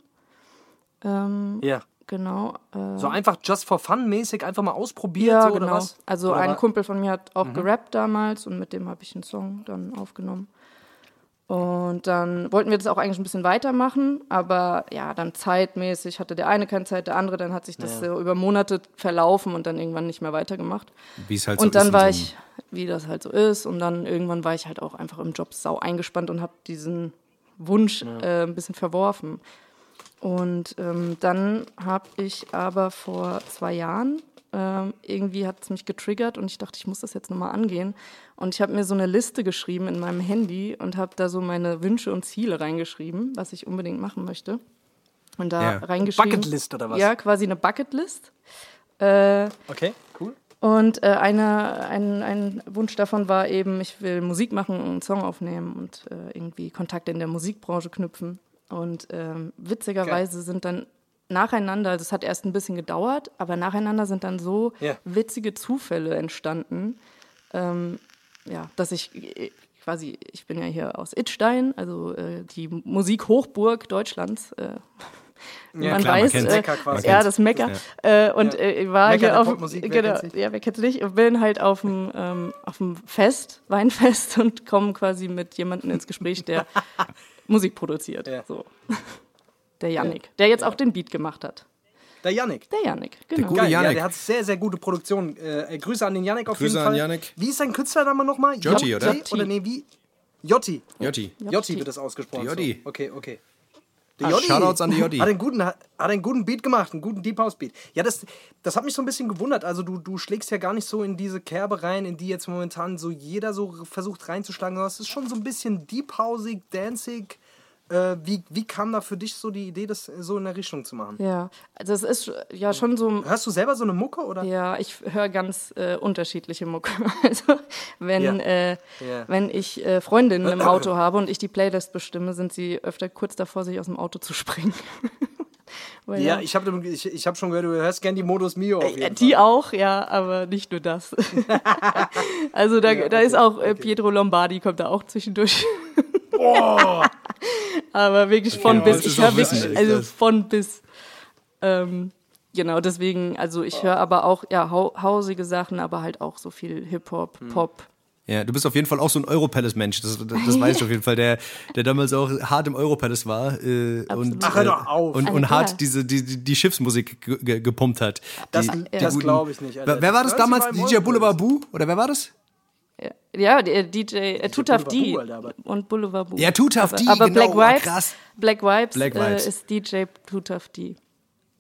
Ähm, Ja. Genau. Äh, So einfach just for fun mäßig einfach mal ausprobiert ja, so, genau. oder was? Also Oder ein wa- Kumpel von mir hat auch gerappt damals und mit dem habe ich einen Song dann aufgenommen. Und dann wollten wir das auch eigentlich ein bisschen weitermachen, aber ja, dann zeitmäßig hatte der eine keine Zeit, der andere, dann hat sich das so über Monate verlaufen und dann irgendwann nicht mehr weitergemacht. Wie es halt so Und dann ist. war ich, wie das halt so ist, und dann irgendwann war ich halt auch einfach im Job sau eingespannt und habe diesen Wunsch äh, ein bisschen verworfen. Und ähm, dann habe ich aber vor zwei Jahren, ähm, irgendwie hat es mich getriggert und ich dachte, ich muss das jetzt nochmal angehen. Und ich habe mir so eine Liste geschrieben in meinem Handy und habe da so meine Wünsche und Ziele reingeschrieben, was ich unbedingt machen möchte. Und da Ja. reingeschrieben. Bucketlist oder was? Ja, quasi eine Bucketlist. Äh, Okay, cool. und äh, eine, ein, ein Wunsch davon war eben, ich will Musik machen und einen Song aufnehmen und äh, irgendwie Kontakte in der Musikbranche knüpfen. Und ähm, witzigerweise sind dann nacheinander, das hat erst ein bisschen gedauert, aber nacheinander sind dann so Ja. witzige Zufälle entstanden, ähm, ja, dass ich äh, quasi, ich bin ja hier aus Idstein, also äh, die Musikhochburg Deutschlands. Äh, Ja, man klar, man weiß, kennt's. äh, Mecker quasi. ja, das Mecker. Äh, und Ja. äh, war Mecker hier auf Popmusik, wer genau, ja, wer kennt's nicht? Und bin halt auf dem ähm, auf dem Fest, Weinfest und komme quasi mit jemandem ins Gespräch, der Musik produziert. Ja. So. Der Yannick, der jetzt auch den Beat gemacht hat. Der Yannick. Der Yannick, genau. gute- Geil, ja, Yannick. der hat sehr, sehr gute Produktion. Äh, Grüße an den Yannick auf Grüße jeden an Fall. Yannick. Wie ist sein Künstlername nochmal? Jotti, oder? J- Oder nee, wie? Jotti. Jotti. Jotti wird das ausgesprochen. Jotti. So. Okay, okay. Der Ah, Shoutouts an die Jotti. Hat einen guten, hat einen guten Beat gemacht, einen guten Deep House Beat. Ja, das, das hat mich so ein bisschen gewundert. Also du, du schlägst ja gar nicht so in diese Kerbe rein, in die jetzt momentan so jeder so versucht reinzuschlagen. Es ist schon so ein bisschen Deep Housig, Dancing. Äh, wie, wie kam da für dich so die Idee, das so in der Richtung zu machen? Ja, also es ist ja schon so Hörst du selber so eine Mucke oder? Ja, ich höre ganz äh, unterschiedliche Mucke. Also wenn, Ja. äh, Ja. wenn ich äh, Freundinnen im Auto habe und ich die Playlist bestimme, sind sie öfter kurz davor, sich aus dem Auto zu springen. Weil, Ja, ich habe ich, ich hab schon gehört, du hörst gern die Modus Mio. Auf jeden die Fall. auch, ja, aber nicht nur das. also da, da ist auch äh, Pietro Lombardi kommt da auch zwischendurch. aber wirklich von bis. Ich wissen, wirklich, ich also von bis. Ähm, genau, deswegen, also ich höre aber auch ja hau hausige Sachen, aber halt auch so viel Hip-Hop, Hm. Pop. Ja, du bist auf jeden Fall auch so ein Europalace-Mensch. Das, das, das weiß ich auf jeden Fall, der, der damals auch hart im Europalace war äh, und, Ach, hör äh, doch auf. und, und Alter. hart diese, die, die, Schiffsmusik ge- ge- gepumpt hat. Das, die, das glaube ich nicht. Alter. Wer, war das damals? DJ? Boulevard Boo? Oder wer war das? Ja, der DJ äh, Tutaf Boulevard D aber- und Boulevard Boo. Ja, Tutaf aber, D, Aber genau, Black oh, Vibes, krass. Black Vibes, Black äh, Vibes. ist DJ Tutaf D.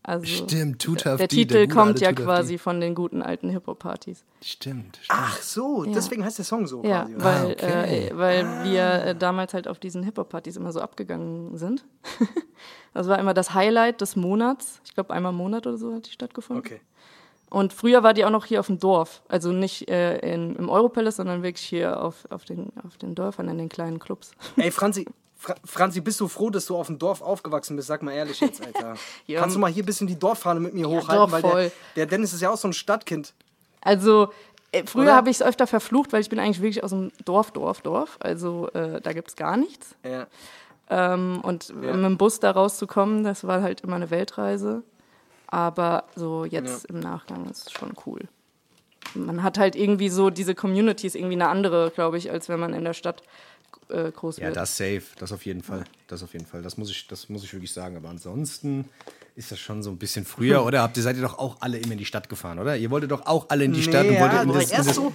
Also Stimmt, Tutaf der D, Titel der kommt ja Tutaf quasi D. von den guten alten Hip-Hop-Partys. Stimmt, stimmt. Ach so, deswegen heißt der Song so Ja, quasi. weil, okay. äh, weil wir äh, damals halt auf diesen Hip-Hop-Partys immer so abgegangen sind. das war immer das Highlight des Monats. Ich glaube, einmal im Monat oder so hat die stattgefunden. Okay. Und früher war die auch noch hier auf dem Dorf. Also nicht äh, in, im Europalace, sondern wirklich hier auf, auf, den, auf den Dörfern, in den kleinen Clubs. Ey, Franzi, Fra Franzi, bist du froh, dass du auf dem Dorf aufgewachsen bist? Sag mal ehrlich jetzt, Alter. Ja. Kannst du mal hier ein bisschen die Dorffahne mit mir hochhalten? doch, weil voll. Der, der Dennis ist ja auch so ein Stadtkind. Also äh, früher habe ich es öfter verflucht, weil ich bin eigentlich wirklich aus dem Dorf, Dorf, Dorf. Also äh, da gibt's gar nichts. Ja. Ähm, und mit dem Bus da rauszukommen, das war halt immer eine Weltreise. Aber so jetzt im Nachgang ist es schon cool. Man hat halt irgendwie so, diese Community ist irgendwie eine andere, glaube ich, als wenn man in der Stadt äh, groß Ja, wird. das safe, das auf jeden Fall. Das auf jeden Fall. Das muss ich, das muss ich wirklich sagen. Aber ansonsten ist das schon so ein bisschen früher, oder? Habt ihr seid ihr doch auch alle immer in die Stadt gefahren, oder? Ihr wolltet doch auch alle in die Stadt und Nee, wolltet ja, in das, in erst so.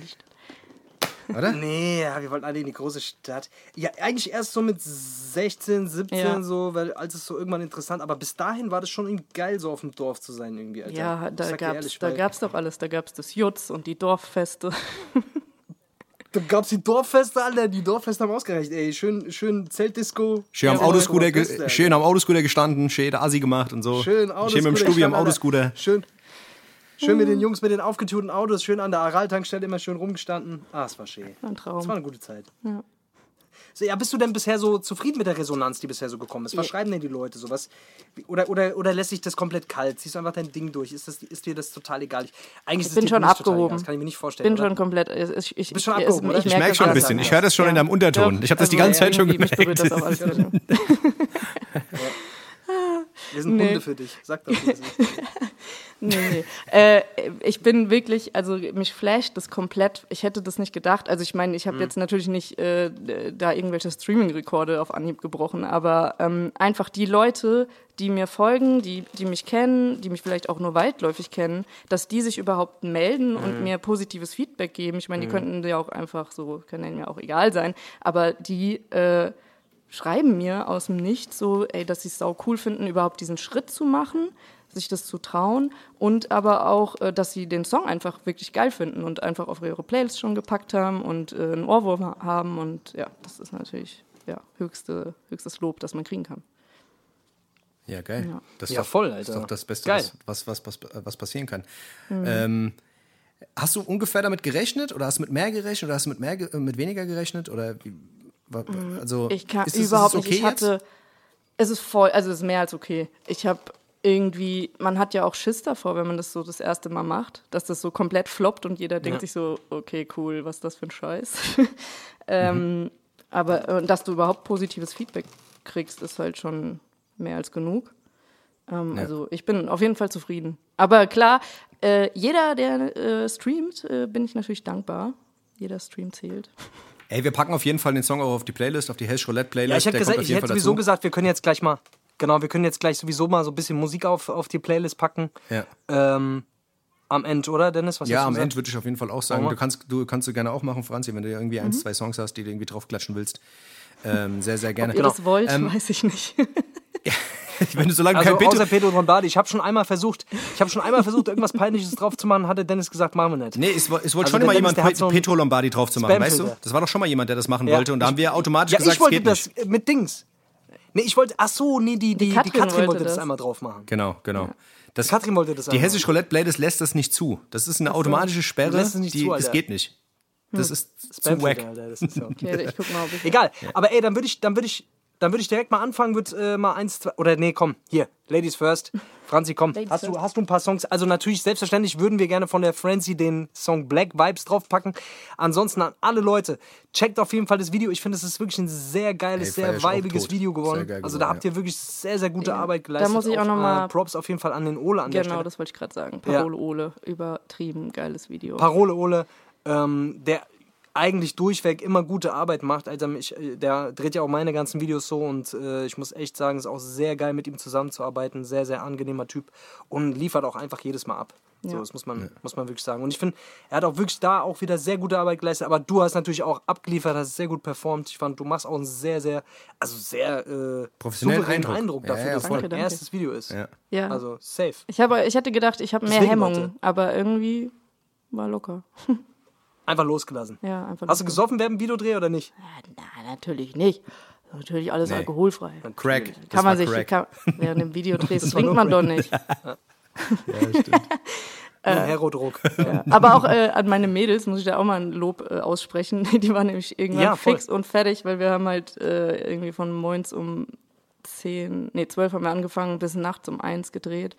Oder? Nee, ja, wir wollten alle in die große Stadt. Ja, eigentlich erst so mit 16, 17 Ja. so, weil als es so irgendwann interessant, aber bis dahin war das schon irgendwie geil, so auf dem Dorf zu sein irgendwie, Alter. Ja, da gab's, ehrlich, da gab's doch alles. Da gab's das Jutz und die Dorffeste. Da gab's die Dorffeste, Alter, die Dorffeste haben ausgereicht, ey. Schön, schön Zeltdisco. Schön am, Autoscooter, ge schön am Autoscooter gestanden, schön der Assi gemacht und so. Schön Schön Autoscooter. mit dem Stubi am. Autoscooter. Schön, schön mit den Jungs mit den aufgetunten Autos, schön an der Aral-Tankstelle immer schön rumgestanden. Ah, es war schön. Ein Das war Traum. eine gute Zeit. So, ja, bist du denn bisher so zufrieden mit der Resonanz, die bisher so gekommen ist? Was Ja. schreiben denn die Leute so? Was, oder, oder, oder lässt sich das komplett kalt? Ziehst du einfach dein Ding durch? Ist, das, ist dir das total egal? Ich, eigentlich ist bin es schon abgehoben. Egal. Das kann ich mir nicht vorstellen. bin oder? schon komplett. Ich, ich, Bist schon ich, abgehoben? Ich Ich merke schon ein bisschen. Ich höre das schon in deinem Unterton. Ich habe das die also ganze Zeit schon irgendwie, Mich berührt gemerkt. das auch alles. Wir sind Nee. Hunde für dich. Sag es ist. Nee, nee. Äh, ich bin wirklich, also mich flasht das komplett. Ich hätte das nicht gedacht. Also ich meine, ich habe jetzt natürlich nicht äh, da irgendwelche Streaming-Rekorde auf Anhieb gebrochen, aber ähm, einfach die Leute, die mir folgen, die, die mich kennen, die mich vielleicht auch nur weitläufig kennen, dass die sich überhaupt melden und mir positives Feedback geben. Ich meine, die könnten ja auch einfach so, können denen ja auch egal sein, aber die äh, schreiben mir aus dem Nichts so, ey, dass sie es sau cool finden, überhaupt diesen Schritt zu machen, sich das zu trauen und aber auch, äh, dass sie den Song einfach wirklich geil finden und einfach auf ihre Playlist schon gepackt haben und äh, einen Ohrwurm ha- haben und ja, das ist natürlich ja, höchste, höchstes Lob, das man kriegen kann. Ja, geil. Ja. Das ist Ja, doch, voll, Das ist Alter. doch das Beste, was, was, was, was, was passieren kann. Ähm, hast du ungefähr damit gerechnet oder hast du mit mehr gerechnet oder hast du mit, mehr, mit weniger gerechnet? Oder wie, also, Ich kann ist es- ist überhaupt es nicht. Ich hatte, es ist voll, also es ist mehr als okay. Ich habe irgendwie, man hat ja auch Schiss davor, wenn man das so das erste Mal macht, dass das so komplett floppt und jeder denkt sich so, okay, cool, was ist das für ein Scheiß. ähm, aber äh, dass du überhaupt positives Feedback kriegst, ist halt schon mehr als genug. Ähm, Ja. Also ich bin auf jeden Fall zufrieden. Aber klar, äh, jeder, der äh, streamt, äh, bin ich natürlich dankbar. Jeder Stream zählt. Ey, wir packen auf jeden Fall den Song auch auf die Playlist, auf die Hash Roulette Playlist. Ja, ich hätte, gesagt, ich hätte sowieso dazu. gesagt, wir können jetzt gleich mal, genau, wir können jetzt gleich sowieso mal so ein bisschen Musik auf, auf die Playlist packen. Ja. Ähm, am Ende, oder, Dennis? Was Ja, am? Ende würde ich auf jeden Fall auch sagen, du kannst, du kannst du gerne auch machen, Franzi, wenn du irgendwie Mhm. eins, zwei Songs hast, die du irgendwie draufklatschen willst. Ähm, sehr, sehr gerne. Ob ihr das wollt, Ähm, weiß ich nicht. wenn du solange Also kein Petro, außer Pedro Lombardi. Ich habe schon einmal versucht, ich habe schon einmal versucht, irgendwas Peinliches drauf zu machen, hatte Dennis gesagt, machen wir nicht. Nee, es, es wollte Also schon immer Dennis, jemand so Petro Lombardi drauf zu machen, weißt du? Das war doch schon mal jemand, der das machen Ja. wollte und da haben wir automatisch Ja, gesagt, ich wollte es geht das nicht. mit Dings. Nee, ich wollte, ach so, nee, die, die, die Katrin, Katrin wollte das das. einmal drauf machen. Genau, genau. Das, Katrin wollte das die hessische Roulette Playlist lässt das nicht zu. Das ist eine automatische Sperre, Lässt es nicht die, zu, das geht nicht. Das ist zu Spamfilter, wack. Alter, das ist ja okay. Okay, ich guck mal, ob ich. Egal, aber ey, dann würde ich, dann würde ich, dann würde ich direkt mal anfangen, würde äh, mal eins, zwei, oder nee, komm, hier, Ladies first. Franzi, komm, Ladies hast du, hast du ein paar Songs? Also natürlich, selbstverständlich würden wir gerne von der Frenzy den Song Black Vibes draufpacken. Ansonsten an alle Leute, checkt auf jeden Fall das Video. Ich finde, es ist wirklich ein sehr geiles, Ey, sehr weibiges tot. Video Sehr geworden. geil also da geworden, habt ihr wirklich sehr, sehr gute Arbeit geleistet. muss ich auch noch mal- äh, Props auf jeden Fall an den Ole an der Genau, das wollte ich gerade sagen. Parole Ole, übertrieben geiles Video. Parole Ole, ähm, der eigentlich durchweg immer gute Arbeit macht. Also ich, äh, der dreht ja auch meine ganzen Videos so und äh, ich muss echt sagen, es ist auch sehr geil mit ihm zusammenzuarbeiten. Sehr, sehr angenehmer Typ und liefert auch einfach jedes Mal ab. So, Ja. das muss man, muss man wirklich sagen. Und ich finde, er hat auch wirklich da auch wieder sehr gute Arbeit geleistet. Aber du hast natürlich auch abgeliefert, hast sehr gut performt. Ich fand, du machst auch einen sehr, sehr, also sehr äh, Professionellen Eindruck. Eindruck Ja, dafür, ja, dass es dein erstes Video ist. Ja. ja. Also safe. ich, habe, ich hätte gedacht, ich habe mehr Deswegen, Hemmungen, aber irgendwie war locker. Einfach losgelassen. Ja, einfach Hast du gesoffen während dem Videodreh oder nicht? Na, natürlich nicht. Natürlich alles Nee. alkoholfrei. Crack. Das Kann man war sich, Crack. kann, während dem Videodreh trinkt man doch nicht. Nur Herodruck. Ja. Aber auch äh, an meine Mädels muss ich da auch mal ein Lob äh, aussprechen. Die waren nämlich irgendwann Ja, fix und fertig, weil wir haben halt äh, irgendwie von moins um 10, nee, 12 haben wir angefangen, bis nachts um 1 gedreht.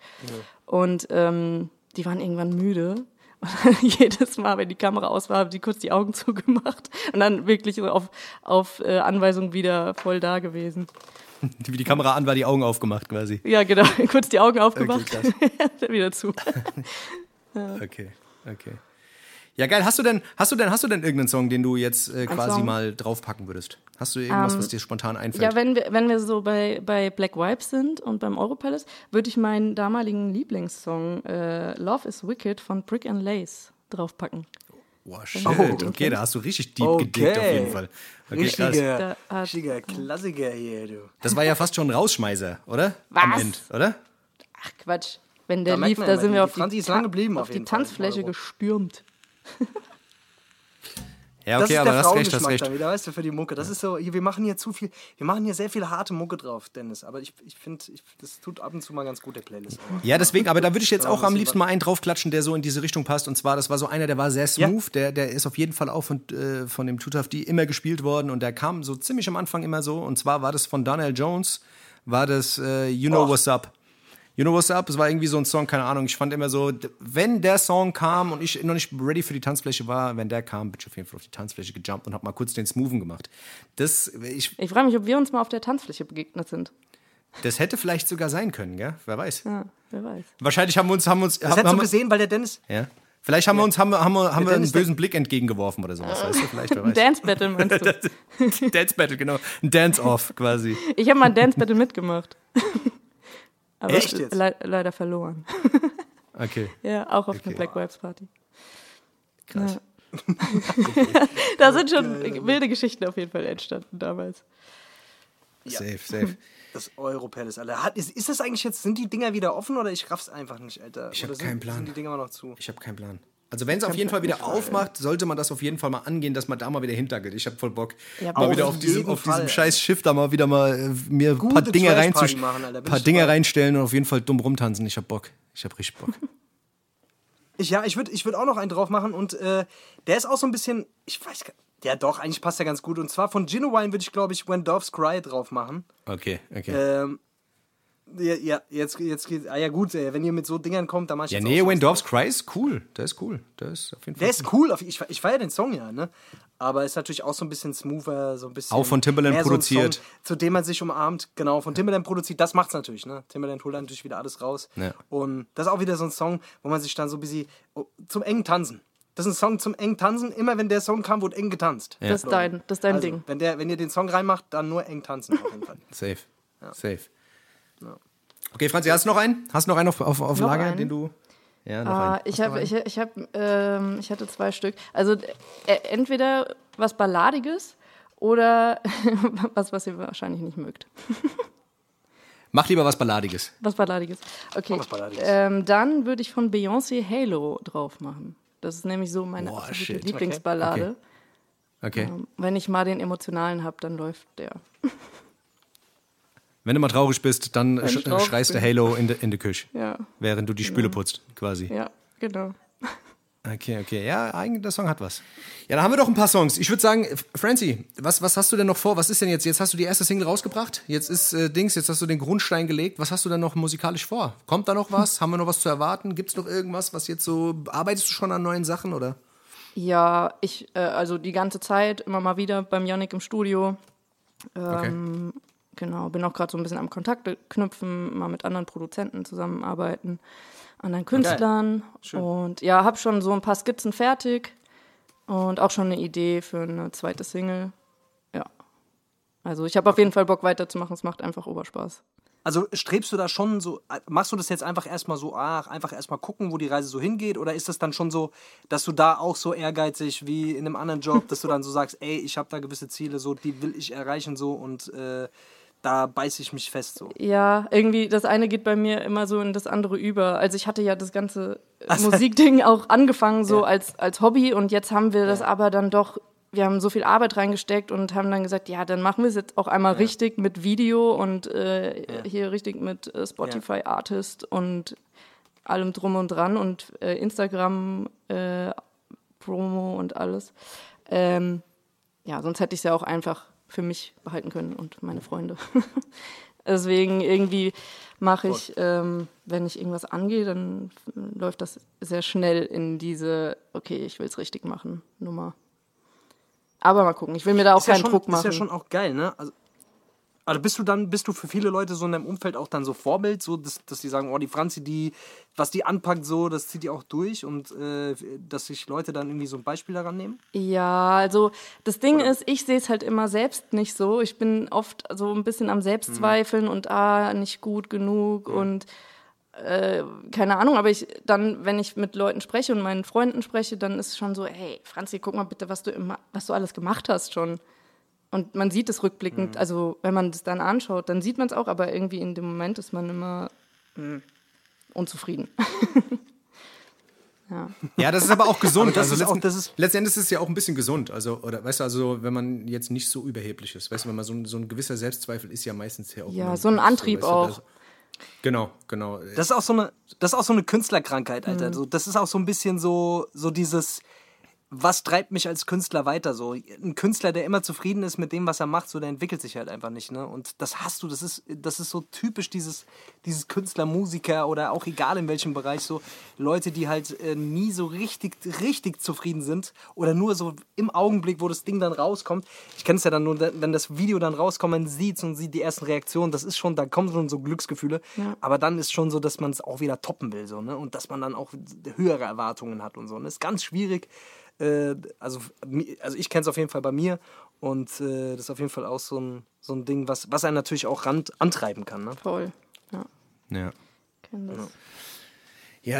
Und ähm, die waren irgendwann müde. Und jedes Mal, wenn die Kamera aus war, haben die kurz die Augen zugemacht und dann wirklich so auf, auf äh, Anweisung wieder voll da gewesen. Wie die Kamera an war, die Augen aufgemacht quasi. Ja, genau. Kurz die Augen aufgemacht, dann wieder zu. Okay, okay. Ja, geil. Hast du denn, hast du denn, hast du denn irgendeinen Song, den du jetzt äh, quasi mal draufpacken würdest? Hast du irgendwas, Ähm, was dir spontan einfällt? Ja, wenn wir, wenn wir so bei, bei Black Vibes sind und beim Europalace, würde ich meinen damaligen Lieblingssong äh, Love is Wicked von Brick and Lace draufpacken. Boah, shit. Okay, da hast du richtig deep gedickt auf jeden Fall. Okay. Richtiger, richtiger Klassiker hier, du. Das war ja fast schon ein Rausschmeißer, oder? Am Was? Ende, oder? Ach Quatsch. Wenn der Da lief, man da sind wir auf die, Franzi ist lang geblieben auf auf die. Tanzfläche gestürmt. Ja, das okay, ist aber der hast recht, Frauengeschmack recht. wieder, weißt du, für die Mucke. Das ist so, wir machen hier zu viel, wir machen hier sehr viel harte Mucke drauf, Dennis. Aber ich, ich finde, das tut ab und zu mal ganz gut, der Playlist. Ja, deswegen, aber da würde ich jetzt Ja, auch am liebsten mal einen draufklatschen, der so in diese Richtung passt. Und zwar, das war so einer, der war sehr smooth, der, der ist auf jeden Fall auch von, äh, von dem Tutaf die immer gespielt worden und der kam so ziemlich am Anfang immer so. Und zwar war das von Donnell Jones, war das äh, You Know Och. What's Up. You Know What's Up, es war irgendwie so ein Song, keine Ahnung. Ich fand immer so, wenn der Song kam und ich noch nicht ready für die Tanzfläche war, wenn der kam, bin ich auf jeden Fall auf die Tanzfläche gejumpt und hab mal kurz den Smoothen gemacht. Das, ich, Ich frage mich, ob wir uns mal auf der Tanzfläche begegnet sind. das hätte vielleicht sogar sein können, gell? Wer weiß. Ja, wer weiß. Wahrscheinlich haben wir uns, haben wir uns, Das haben, hättest haben du gesehen, weil der Dennis, Ja. Vielleicht haben wir uns haben wir, haben wir, haben wir einen bösen Blick entgegengeworfen oder sowas, weißt du? Vielleicht, wer Ein weiß. Dance Battle meinst du? Dance Battle, genau. Ein Dance-Off quasi. Ich habe mal ein Dance Battle mitgemacht. Aber Echt jetzt? Le leider verloren. Okay, Ja, auch auf Okay. einer Black Vibes Party. krass. Da sind schon wilde Geschichten auf jeden Fall entstanden damals. Safe, safe. das Europalace, Alter. Hat, ist, ist das eigentlich jetzt, sind die Dinger wieder offen oder ich raff's einfach nicht, Alter? Ich hab Oder sind, keinen Plan. Sind die Dinger immer noch zu? Ich habe keinen Plan. Also wenn es auf jeden Fall wieder aufmacht, sollte man das auf jeden Fall mal angehen, dass man da mal wieder hintergeht. Ich habe voll Bock, Ja, mal auf wieder auf diesem, jeden auf diesem scheiß Schiff da mal wieder mal äh, mir ein paar Dinge, machen, paar Dinge reinstellen und auf jeden Fall dumm rumtanzen. Ich habe Bock. Ich habe richtig Bock. Ich, ja, ich würde ich würd auch noch einen drauf machen und äh, der ist auch so ein bisschen, ich weiß gar ja doch, eigentlich passt der ganz gut. Und zwar von Genuine würde ich, glaube ich, When Doves Cry drauf machen. Okay, okay. Ähm, ja, ja, jetzt, jetzt geht, ah ja gut, äh, wenn ihr mit so Dingern kommt, dann mach ich ja, jetzt nee, When Doves. Cry ist cool. Der ist cool. Der ist auf jeden Fall Der ist cool, ich, ich feiere den Song ja, ne? Aber ist natürlich auch so ein bisschen smoother, so ein bisschen. Auch von Timbaland mehr so ein produziert. Song, zu dem man sich umarmt, genau, von Timbaland produziert, das macht's natürlich, ne? Timbaland holt dann natürlich wieder alles raus. Ja. Und das ist auch wieder so ein Song, wo man sich dann so ein bisschen oh, zum engen Tanzen. Das ist ein Song zum engen Tanzen. Immer wenn der Song kam, wurde eng getanzt. Das ist dein, das ist dein Also, Ding. Wenn, der, wenn ihr den Song reinmacht, dann nur eng tanzen auf jeden Fall. Safe. Safe. Okay, Franzi, hast du noch einen? Hast du noch einen auf, auf, auf Noch Lager, einen? den du. Ja, noch Ah, einen. ich einen? ich, ich habe, ähm, ich hatte zwei Stück. Also äh, entweder was Balladiges oder was, was ihr wahrscheinlich nicht mögt. Mach lieber was Balladiges. Was Balladiges. Okay. was Balladiges. Ähm, dann würde ich von Beyoncé Halo drauf machen. Das ist nämlich so meine Boah, absolute shit. Lieblingsballade. Okay. Ähm, wenn ich mal den emotionalen habe, dann läuft der. Wenn du mal traurig bist, dann sch traurig schreist du. Halo in der in de Küche, Ja, während du die Spüle putzt, quasi. ja, genau. Okay, okay. Ja, eigentlich, der Song hat was. Ja, dann haben wir doch ein paar Songs. Ich würde sagen, Francie, was, was hast du denn noch vor? Was ist denn jetzt? Jetzt hast du die erste Single rausgebracht. Jetzt ist äh, Dings, jetzt hast du den Grundstein gelegt. Was hast du denn noch musikalisch vor? Kommt da noch was? haben wir noch was zu erwarten? Gibt es noch irgendwas, was jetzt so. Arbeitest du schon an neuen Sachen oder? Ja, ich, äh, also die ganze Zeit immer mal wieder beim Yannick im Studio. Ähm, Genau, bin auch gerade so ein bisschen am Kontakte knüpfen, mal mit anderen Produzenten zusammenarbeiten, anderen Künstlern. Und ja, habe schon so ein paar Skizzen fertig und auch schon eine Idee für eine zweite Single. Ja. Also ich habe auf jeden Fall Bock weiterzumachen, es macht einfach Oberspaß. Also strebst du da schon so, machst du das jetzt einfach erstmal so, ach, einfach erstmal gucken, wo die Reise so hingeht? Oder ist das dann schon so, dass du da auch so ehrgeizig wie in einem anderen Job, dass du dann so sagst, ey, ich habe da gewisse Ziele, so, die will ich erreichen, so und äh, da beiße ich mich fest, so. Ja, irgendwie das eine geht bei mir immer so in das andere über. Also ich hatte ja das ganze äh, Musikding auch angefangen so Ja. als, als Hobby und jetzt haben wir das aber dann doch, wir haben so viel Arbeit reingesteckt und haben dann gesagt, ja, dann machen wir es jetzt auch einmal richtig mit Video und äh, hier richtig mit äh, Spotify Artist und allem drum und dran und äh, Instagram äh, Promo und alles. Ähm, ja, sonst hätte ich es ja auch einfach für mich behalten können und meine Freunde. Deswegen irgendwie mache ich, ähm, wenn ich irgendwas angehe, dann läuft das sehr schnell in diese, okay, ich will es richtig machen, Nummer. Aber mal gucken, ich will mir da auch Ist ja keinen schon, Druck machen. Ist ja schon auch geil, ne? Also, also bist du dann, bist du für viele Leute so in deinem Umfeld auch dann so Vorbild, so dass, dass die sagen, oh, die Franzi, die, was die anpackt, so, das zieht die auch durch und äh, dass sich Leute dann irgendwie so ein Beispiel daran nehmen? Ja, also das Ding ist, ich sehe es halt immer selbst nicht so. Ich bin oft so ein bisschen am Selbstzweifeln und ah, nicht gut genug und äh, keine Ahnung, aber ich dann, wenn ich mit Leuten spreche und meinen Freunden spreche, dann ist es schon so, hey, Franzi, guck mal bitte, was du immer, was du alles gemacht hast schon. Und man sieht es rückblickend, Mhm. also wenn man das dann anschaut, dann sieht man es auch, aber irgendwie in dem Moment ist man immer mh, unzufrieden. ja. Ja, das ist aber auch gesund. das also ist auch- das ist- letzten Endes ist es ja auch ein bisschen gesund. Also, oder weißt du, also wenn man jetzt nicht so überheblich ist, weißt du, wenn man so ein, so ein gewisser Selbstzweifel ist ja meistens ja auch. Ja, so ein Antrieb weißt du, auch. das- Genau, genau. Das ist auch so eine, das ist auch so eine Künstlerkrankheit, Mhm. Alter. So, das ist auch so ein bisschen so, so dieses, was treibt mich als Künstler weiter? So ein Künstler, der immer zufrieden ist mit dem, was er macht, so der entwickelt sich halt einfach nicht. Ne? Und das hast du. Das ist, das ist so typisch dieses, dieses Künstler, Musiker oder auch egal in welchem Bereich so Leute, die halt äh, nie so richtig, richtig zufrieden sind oder nur so im Augenblick, wo das Ding dann rauskommt. Ich kenne es ja dann nur, wenn das Video dann rauskommt, man sieht und sieht die ersten Reaktionen. Das ist schon, da kommen schon so Glücksgefühle. Aber dann ist schon so, dass man es auch wieder toppen will, so ne? Und dass man dann auch höhere Erwartungen hat und so. Und das ist ganz schwierig. Äh, also, also ich kenne es auf jeden Fall bei mir und äh, das ist auf jeden Fall auch so ein, so ein Ding, was, was einen natürlich auch rand, antreiben kann. Ne? Voll. Ja, Ja. kenn das. Ja,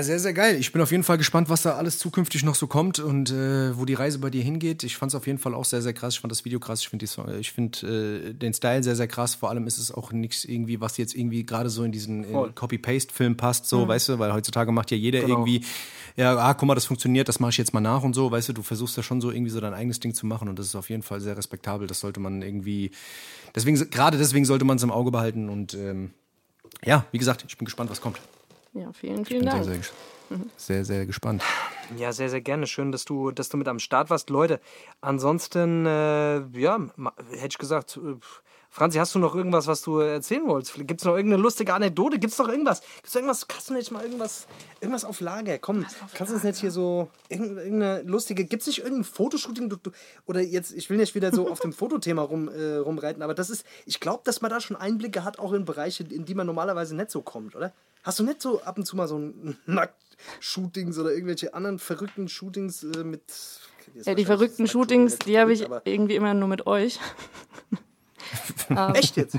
sehr, sehr geil. Ich bin auf jeden Fall gespannt, was da alles zukünftig noch so kommt und äh, wo die Reise bei dir hingeht. Ich fand es auf jeden Fall auch sehr, sehr krass. Ich fand das Video krass. Ich finde ich find, äh, den Style sehr, sehr krass. Vor allem ist es auch nichts irgendwie, was jetzt irgendwie gerade so in diesen äh. Copy-Paste-Film passt, so, weißt du, weil heutzutage macht ja jeder Genau. irgendwie, ja, ah, guck mal, das funktioniert, das mache ich jetzt mal nach und so, weißt du, du versuchst ja schon so irgendwie so dein eigenes Ding zu machen und das ist auf jeden Fall sehr respektabel. Das sollte man irgendwie, deswegen, gerade deswegen sollte man es im Auge behalten und ähm, ja, wie gesagt, ich bin gespannt, was kommt. Ja, vielen, vielen Bin Dank. sehr, sehr, sehr, sehr gespannt. Ja, sehr, sehr gerne. Schön, dass du, dass du mit am Start warst. Leute, ansonsten, äh, ja, hätte ich gesagt, äh, Franzi, hast du noch irgendwas, was du erzählen wolltest? Gibt es noch irgendeine lustige Anekdote? Gibt es noch irgendwas? Gibt's noch irgendwas? Kannst du nicht mal irgendwas, irgendwas auf Lager? Komm, kannst du uns nicht hier so irgend- irgendeine lustige, gibt es nicht irgendein Fotoshooting? Du, du, oder jetzt, ich will nicht wieder so auf dem Fotothema rum, äh, rumreiten, aber das ist, ich glaube, dass man da schon Einblicke hat, auch in Bereiche, in die man normalerweise nicht so kommt, oder? Hast du nicht so ab und zu mal so ein Nackt-Shootings oder irgendwelche anderen verrückten Shootings äh, mit. Ja, die verrückten Shootings, die habe ich irgendwie immer nur mit euch. Echt jetzt?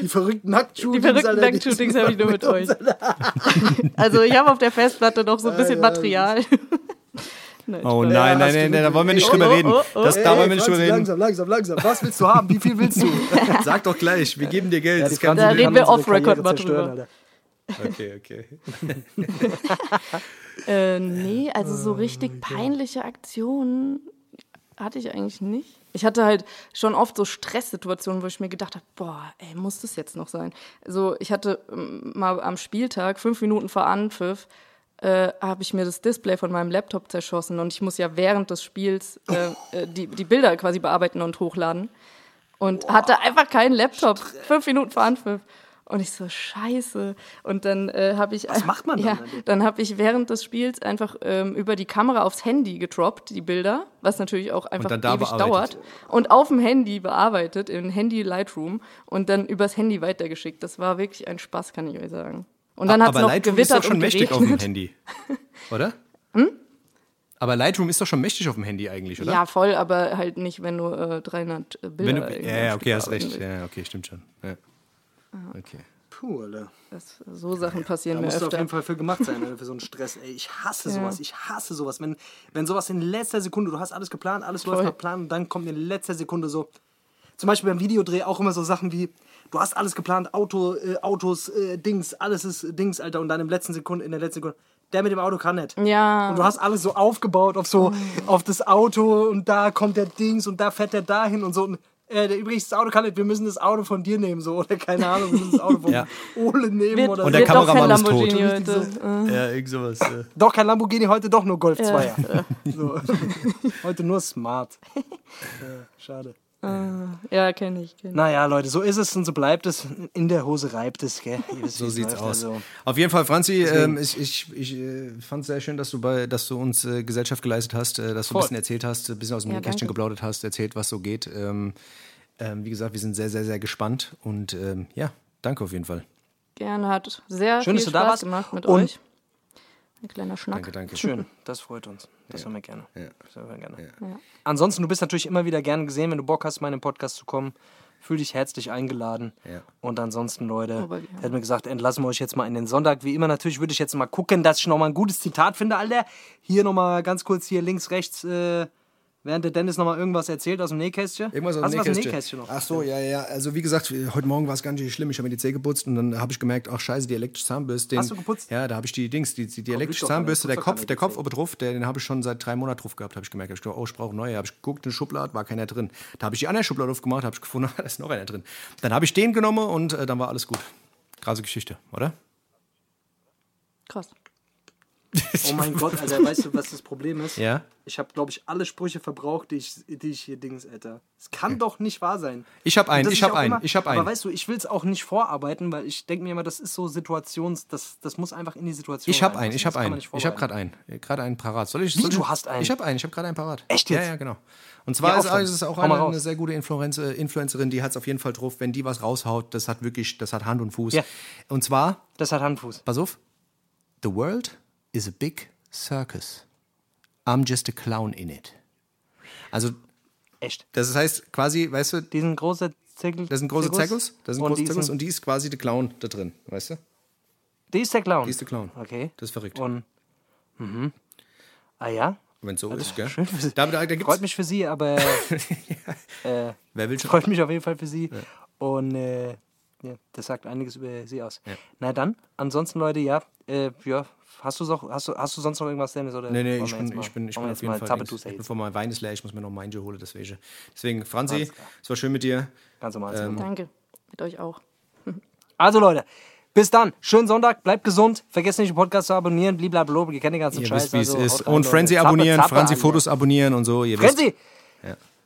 die verrückten Nackt-Shootings. Die verrückten Nackt-Shootings habe ich nur mit euch. Also ich habe auf der Festplatte noch so ein bisschen ja, Material. Nein, Oh nein, nein, nein, nein, da wollen wir nicht Oh, drüber oh, reden. oh, oh. Das, da wollen wir nicht drüber reden. Langsam, langsam, langsam. Was willst du haben? Wie viel willst du? Sag doch gleich, wir geben dir Geld. Ja, das Da reden wir off-Record mal drüber. Alter. Okay, okay. Äh, nee, also so Oh, richtig peinliche Aktionen hatte ich eigentlich nicht. Ich hatte halt schon oft so Stresssituationen, wo ich mir gedacht habe, boah, ey, muss das jetzt noch sein? Also ich hatte ähm, mal am Spieltag, fünf Minuten vor Anpfiff, äh, habe ich mir das Display von meinem Laptop zerschossen und ich muss ja während des Spiels äh, äh, die, die Bilder quasi bearbeiten und hochladen. Und hatte einfach keinen Laptop, fünf Minuten vor Anpfiff. Und ich so, scheiße. Und dann äh, habe ich... Was macht man dann Ja, damit? dann habe ich während des Spiels einfach ähm, über die Kamera aufs Handy gedroppt, die Bilder, was natürlich auch einfach da ewig bearbeitet. dauert. Und auf dem Handy bearbeitet, in Handy Lightroom und dann übers Handy weitergeschickt. Das war wirklich ein Spaß, kann ich euch sagen. Und dann hat es noch Lightroom ist gewittert doch schon mächtig auf dem. Handy. Oder? Hm? Aber Lightroom ist doch schon mächtig auf dem Handy eigentlich, oder? Ja, voll, aber halt nicht, wenn du äh, 300 Bilder Wenn du, ja, ja, okay, hast recht. willst. Ja, okay, stimmt schon. Ja. Okay. Puh, Alter. Das, so Sachen passieren Da mir musst du auf öfter. jeden Fall für gemacht sein, Alter, für so einen Stress. Ey, ich hasse sowas. Ich hasse sowas. Wenn, wenn sowas in letzter Sekunde, du hast alles geplant, alles läuft nach Plan und dann kommt in letzter Sekunde so. Zum Beispiel beim Videodreh auch immer so Sachen wie, du hast alles geplant, Auto, äh, Autos, äh, Dings, alles ist Dings, Alter. Und dann im letzten Sekunde, in der letzten Sekunde, der mit dem Auto kann nicht. Ja. Und du hast alles so aufgebaut auf so, auf das Auto und da kommt der Dings und da fährt der dahin und so. Und, äh, der, übrigens, das Auto kann nicht, wir müssen das Auto von dir nehmen, so. Oder keine Ahnung, wir müssen das Auto von Ja. Ole nehmen Wird, oder Und so. der Kameramann ist tot. Heute. Ja, irgend sowas. Ja. Doch kein Lamborghini, heute doch nur Golf Ja. 2er. So. heute nur Smart. Ja, schade. Ja, kenne ich. Kenn. Naja, Leute, so ist es und so bleibt es. In der Hose reibt es, gell? Wisst, So sieht's aus. also. Auf jeden Fall, Franzi, ähm, ich, ich, ich äh, fand es sehr schön, dass du, bei, dass du uns äh, Gesellschaft geleistet hast, äh, dass du Voll. ein bisschen erzählt hast, ein bisschen aus dem Ja, Kästchen geplaudert hast, erzählt, was so geht. Ähm, ähm, wie gesagt, wir sind sehr, sehr, sehr gespannt und ähm, ja, danke auf jeden Fall. Gerne, hat sehr Schön, viel dass du da Spaß warst. gemacht mit Und- euch. Ein kleiner Schnack. Danke, danke. Schön, das freut uns. Das hören wir gerne. Ja. Das hören wir gerne. Ansonsten, du bist natürlich immer wieder gern gesehen, wenn du Bock hast, mal in den Podcast zu kommen. Fühl dich herzlich eingeladen. Ja. Und ansonsten, Leute, Aber ja. hätte mir gesagt, entlassen wir euch jetzt mal in den Sonntag. Wie immer, natürlich würde ich jetzt mal gucken, dass ich nochmal ein gutes Zitat finde, Alter. Hier nochmal ganz kurz hier links, rechts, äh, während der Dennis nochmal irgendwas erzählt aus dem Nähkästchen. Irgendwas aus dem was Nähkästchen. Nähkästchen noch? Ach so, ja, ja. Also wie gesagt, heute Morgen war es ganz schön schlimm. Ich habe mir die Zähne geputzt und dann habe ich gemerkt, ach scheiße, die elektrische Zahnbürste. Den, Hast du geputzt? Ja, da habe ich die Dings, die, die, die elektrische Zahnbürste, der Kopf, der Kopf oben drauf, der, den habe ich schon seit drei Monaten drauf gehabt, habe ich gemerkt. Hab ich gedacht, oh, ich brauche neue. Habe ich geguckt, eine Schublade, war keiner drin. Da habe ich die andere Schublade aufgemacht, habe ich gefunden, da ist noch einer drin. Dann habe ich den genommen und äh, dann war alles gut. Krasse Geschichte, oder? Krass. Oh mein Gott, Alter, weißt du, was das Problem ist? Ja. Ich habe, glaube ich, alle Sprüche verbraucht, die ich, die ich hier Dings, Alter. Es kann doch nicht wahr sein. Ich habe einen, ich habe einen, immer- ich habe einen. Aber weißt du, ich will es auch nicht vorarbeiten, weil ich denke mir immer, das ist so Situations, das, das muss einfach in die Situation Ich habe einen, ich habe einen. Ich habe gerade einen. Gerade einen parat. Soll ich, Wie, soll ich, du hast einen? Ich habe einen, ich habe gerade einen parat. Echt Ja, jetzt? ja, genau. Und zwar Ja, ist, ist es auch eine, eine sehr gute Influencer, Influencerin, die hat es auf jeden Fall drauf, wenn die was raushaut, das hat wirklich, das hat Hand und Fuß. Ja. Und zwar, Das hat Handfuß. pass auf, The world is a big circus. I'm just a clown in it. Also, Echt. das heißt quasi, weißt du, Diesen große Zirkel. das sind große Zirkus, das sind und große Zirkus und die ist quasi der Clown da drin, weißt du? Die ist der Clown. Die ist der Clown. Okay. Das ist verrückt. Und. Mhm. Ah ja? Wenn es so ist, gell? Schön für Sie. Da, da, da Freut mich für Sie, aber wer will schon? freut mich auf jeden Fall für Sie. Und äh, ja, das sagt einiges über Sie aus. Na dann, ansonsten Leute, ja, äh, ja, hast du noch, hast du, hast du sonst noch irgendwas, Dennis? Oder Nee, nee, ich bin, jetzt mal- ich bin, ich bin auf jeden Fall. Links. Ich bin von meinem Wein ist leer, ich muss mir noch meinen holen, deswegen. Deswegen, Franzi, es war schön mit dir. Ganz normal. Ähm, Danke. Mit euch auch. Also Leute, bis dann. Schönen Sonntag, bleibt gesund. Vergesst nicht, den Podcast zu abonnieren. Blablabla, ihr kennt den ganzen Ihr Scheiß. wisst, wie es also, ist. Und. Frenzy abonnieren, Zappe, Franzi. Fotos abonnieren und so. Ihr wisst. Frenzy!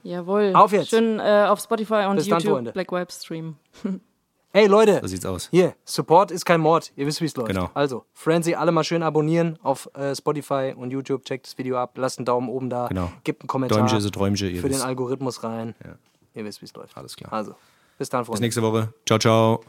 Jawohl. Auf jetzt. Schön äh, auf Spotify und Bis dann, YouTube Freunde. Black Vibe Stream. Hey Leute, So sieht's aus. hier, Support ist kein Mord. Ihr wisst, wie es läuft. Genau. Also, Frenzy, alle mal schön abonnieren auf äh, Spotify und YouTube. Checkt das Video ab, lasst einen Daumen oben da. Genau. Gebt einen Kommentar Däumchen ist ein Träumchen, ihr für den wisst. Algorithmus rein. Ihr wisst, wie es läuft. Alles klar. Also, bis dann, Freunde. Bis nächste Woche. Ciao, ciao.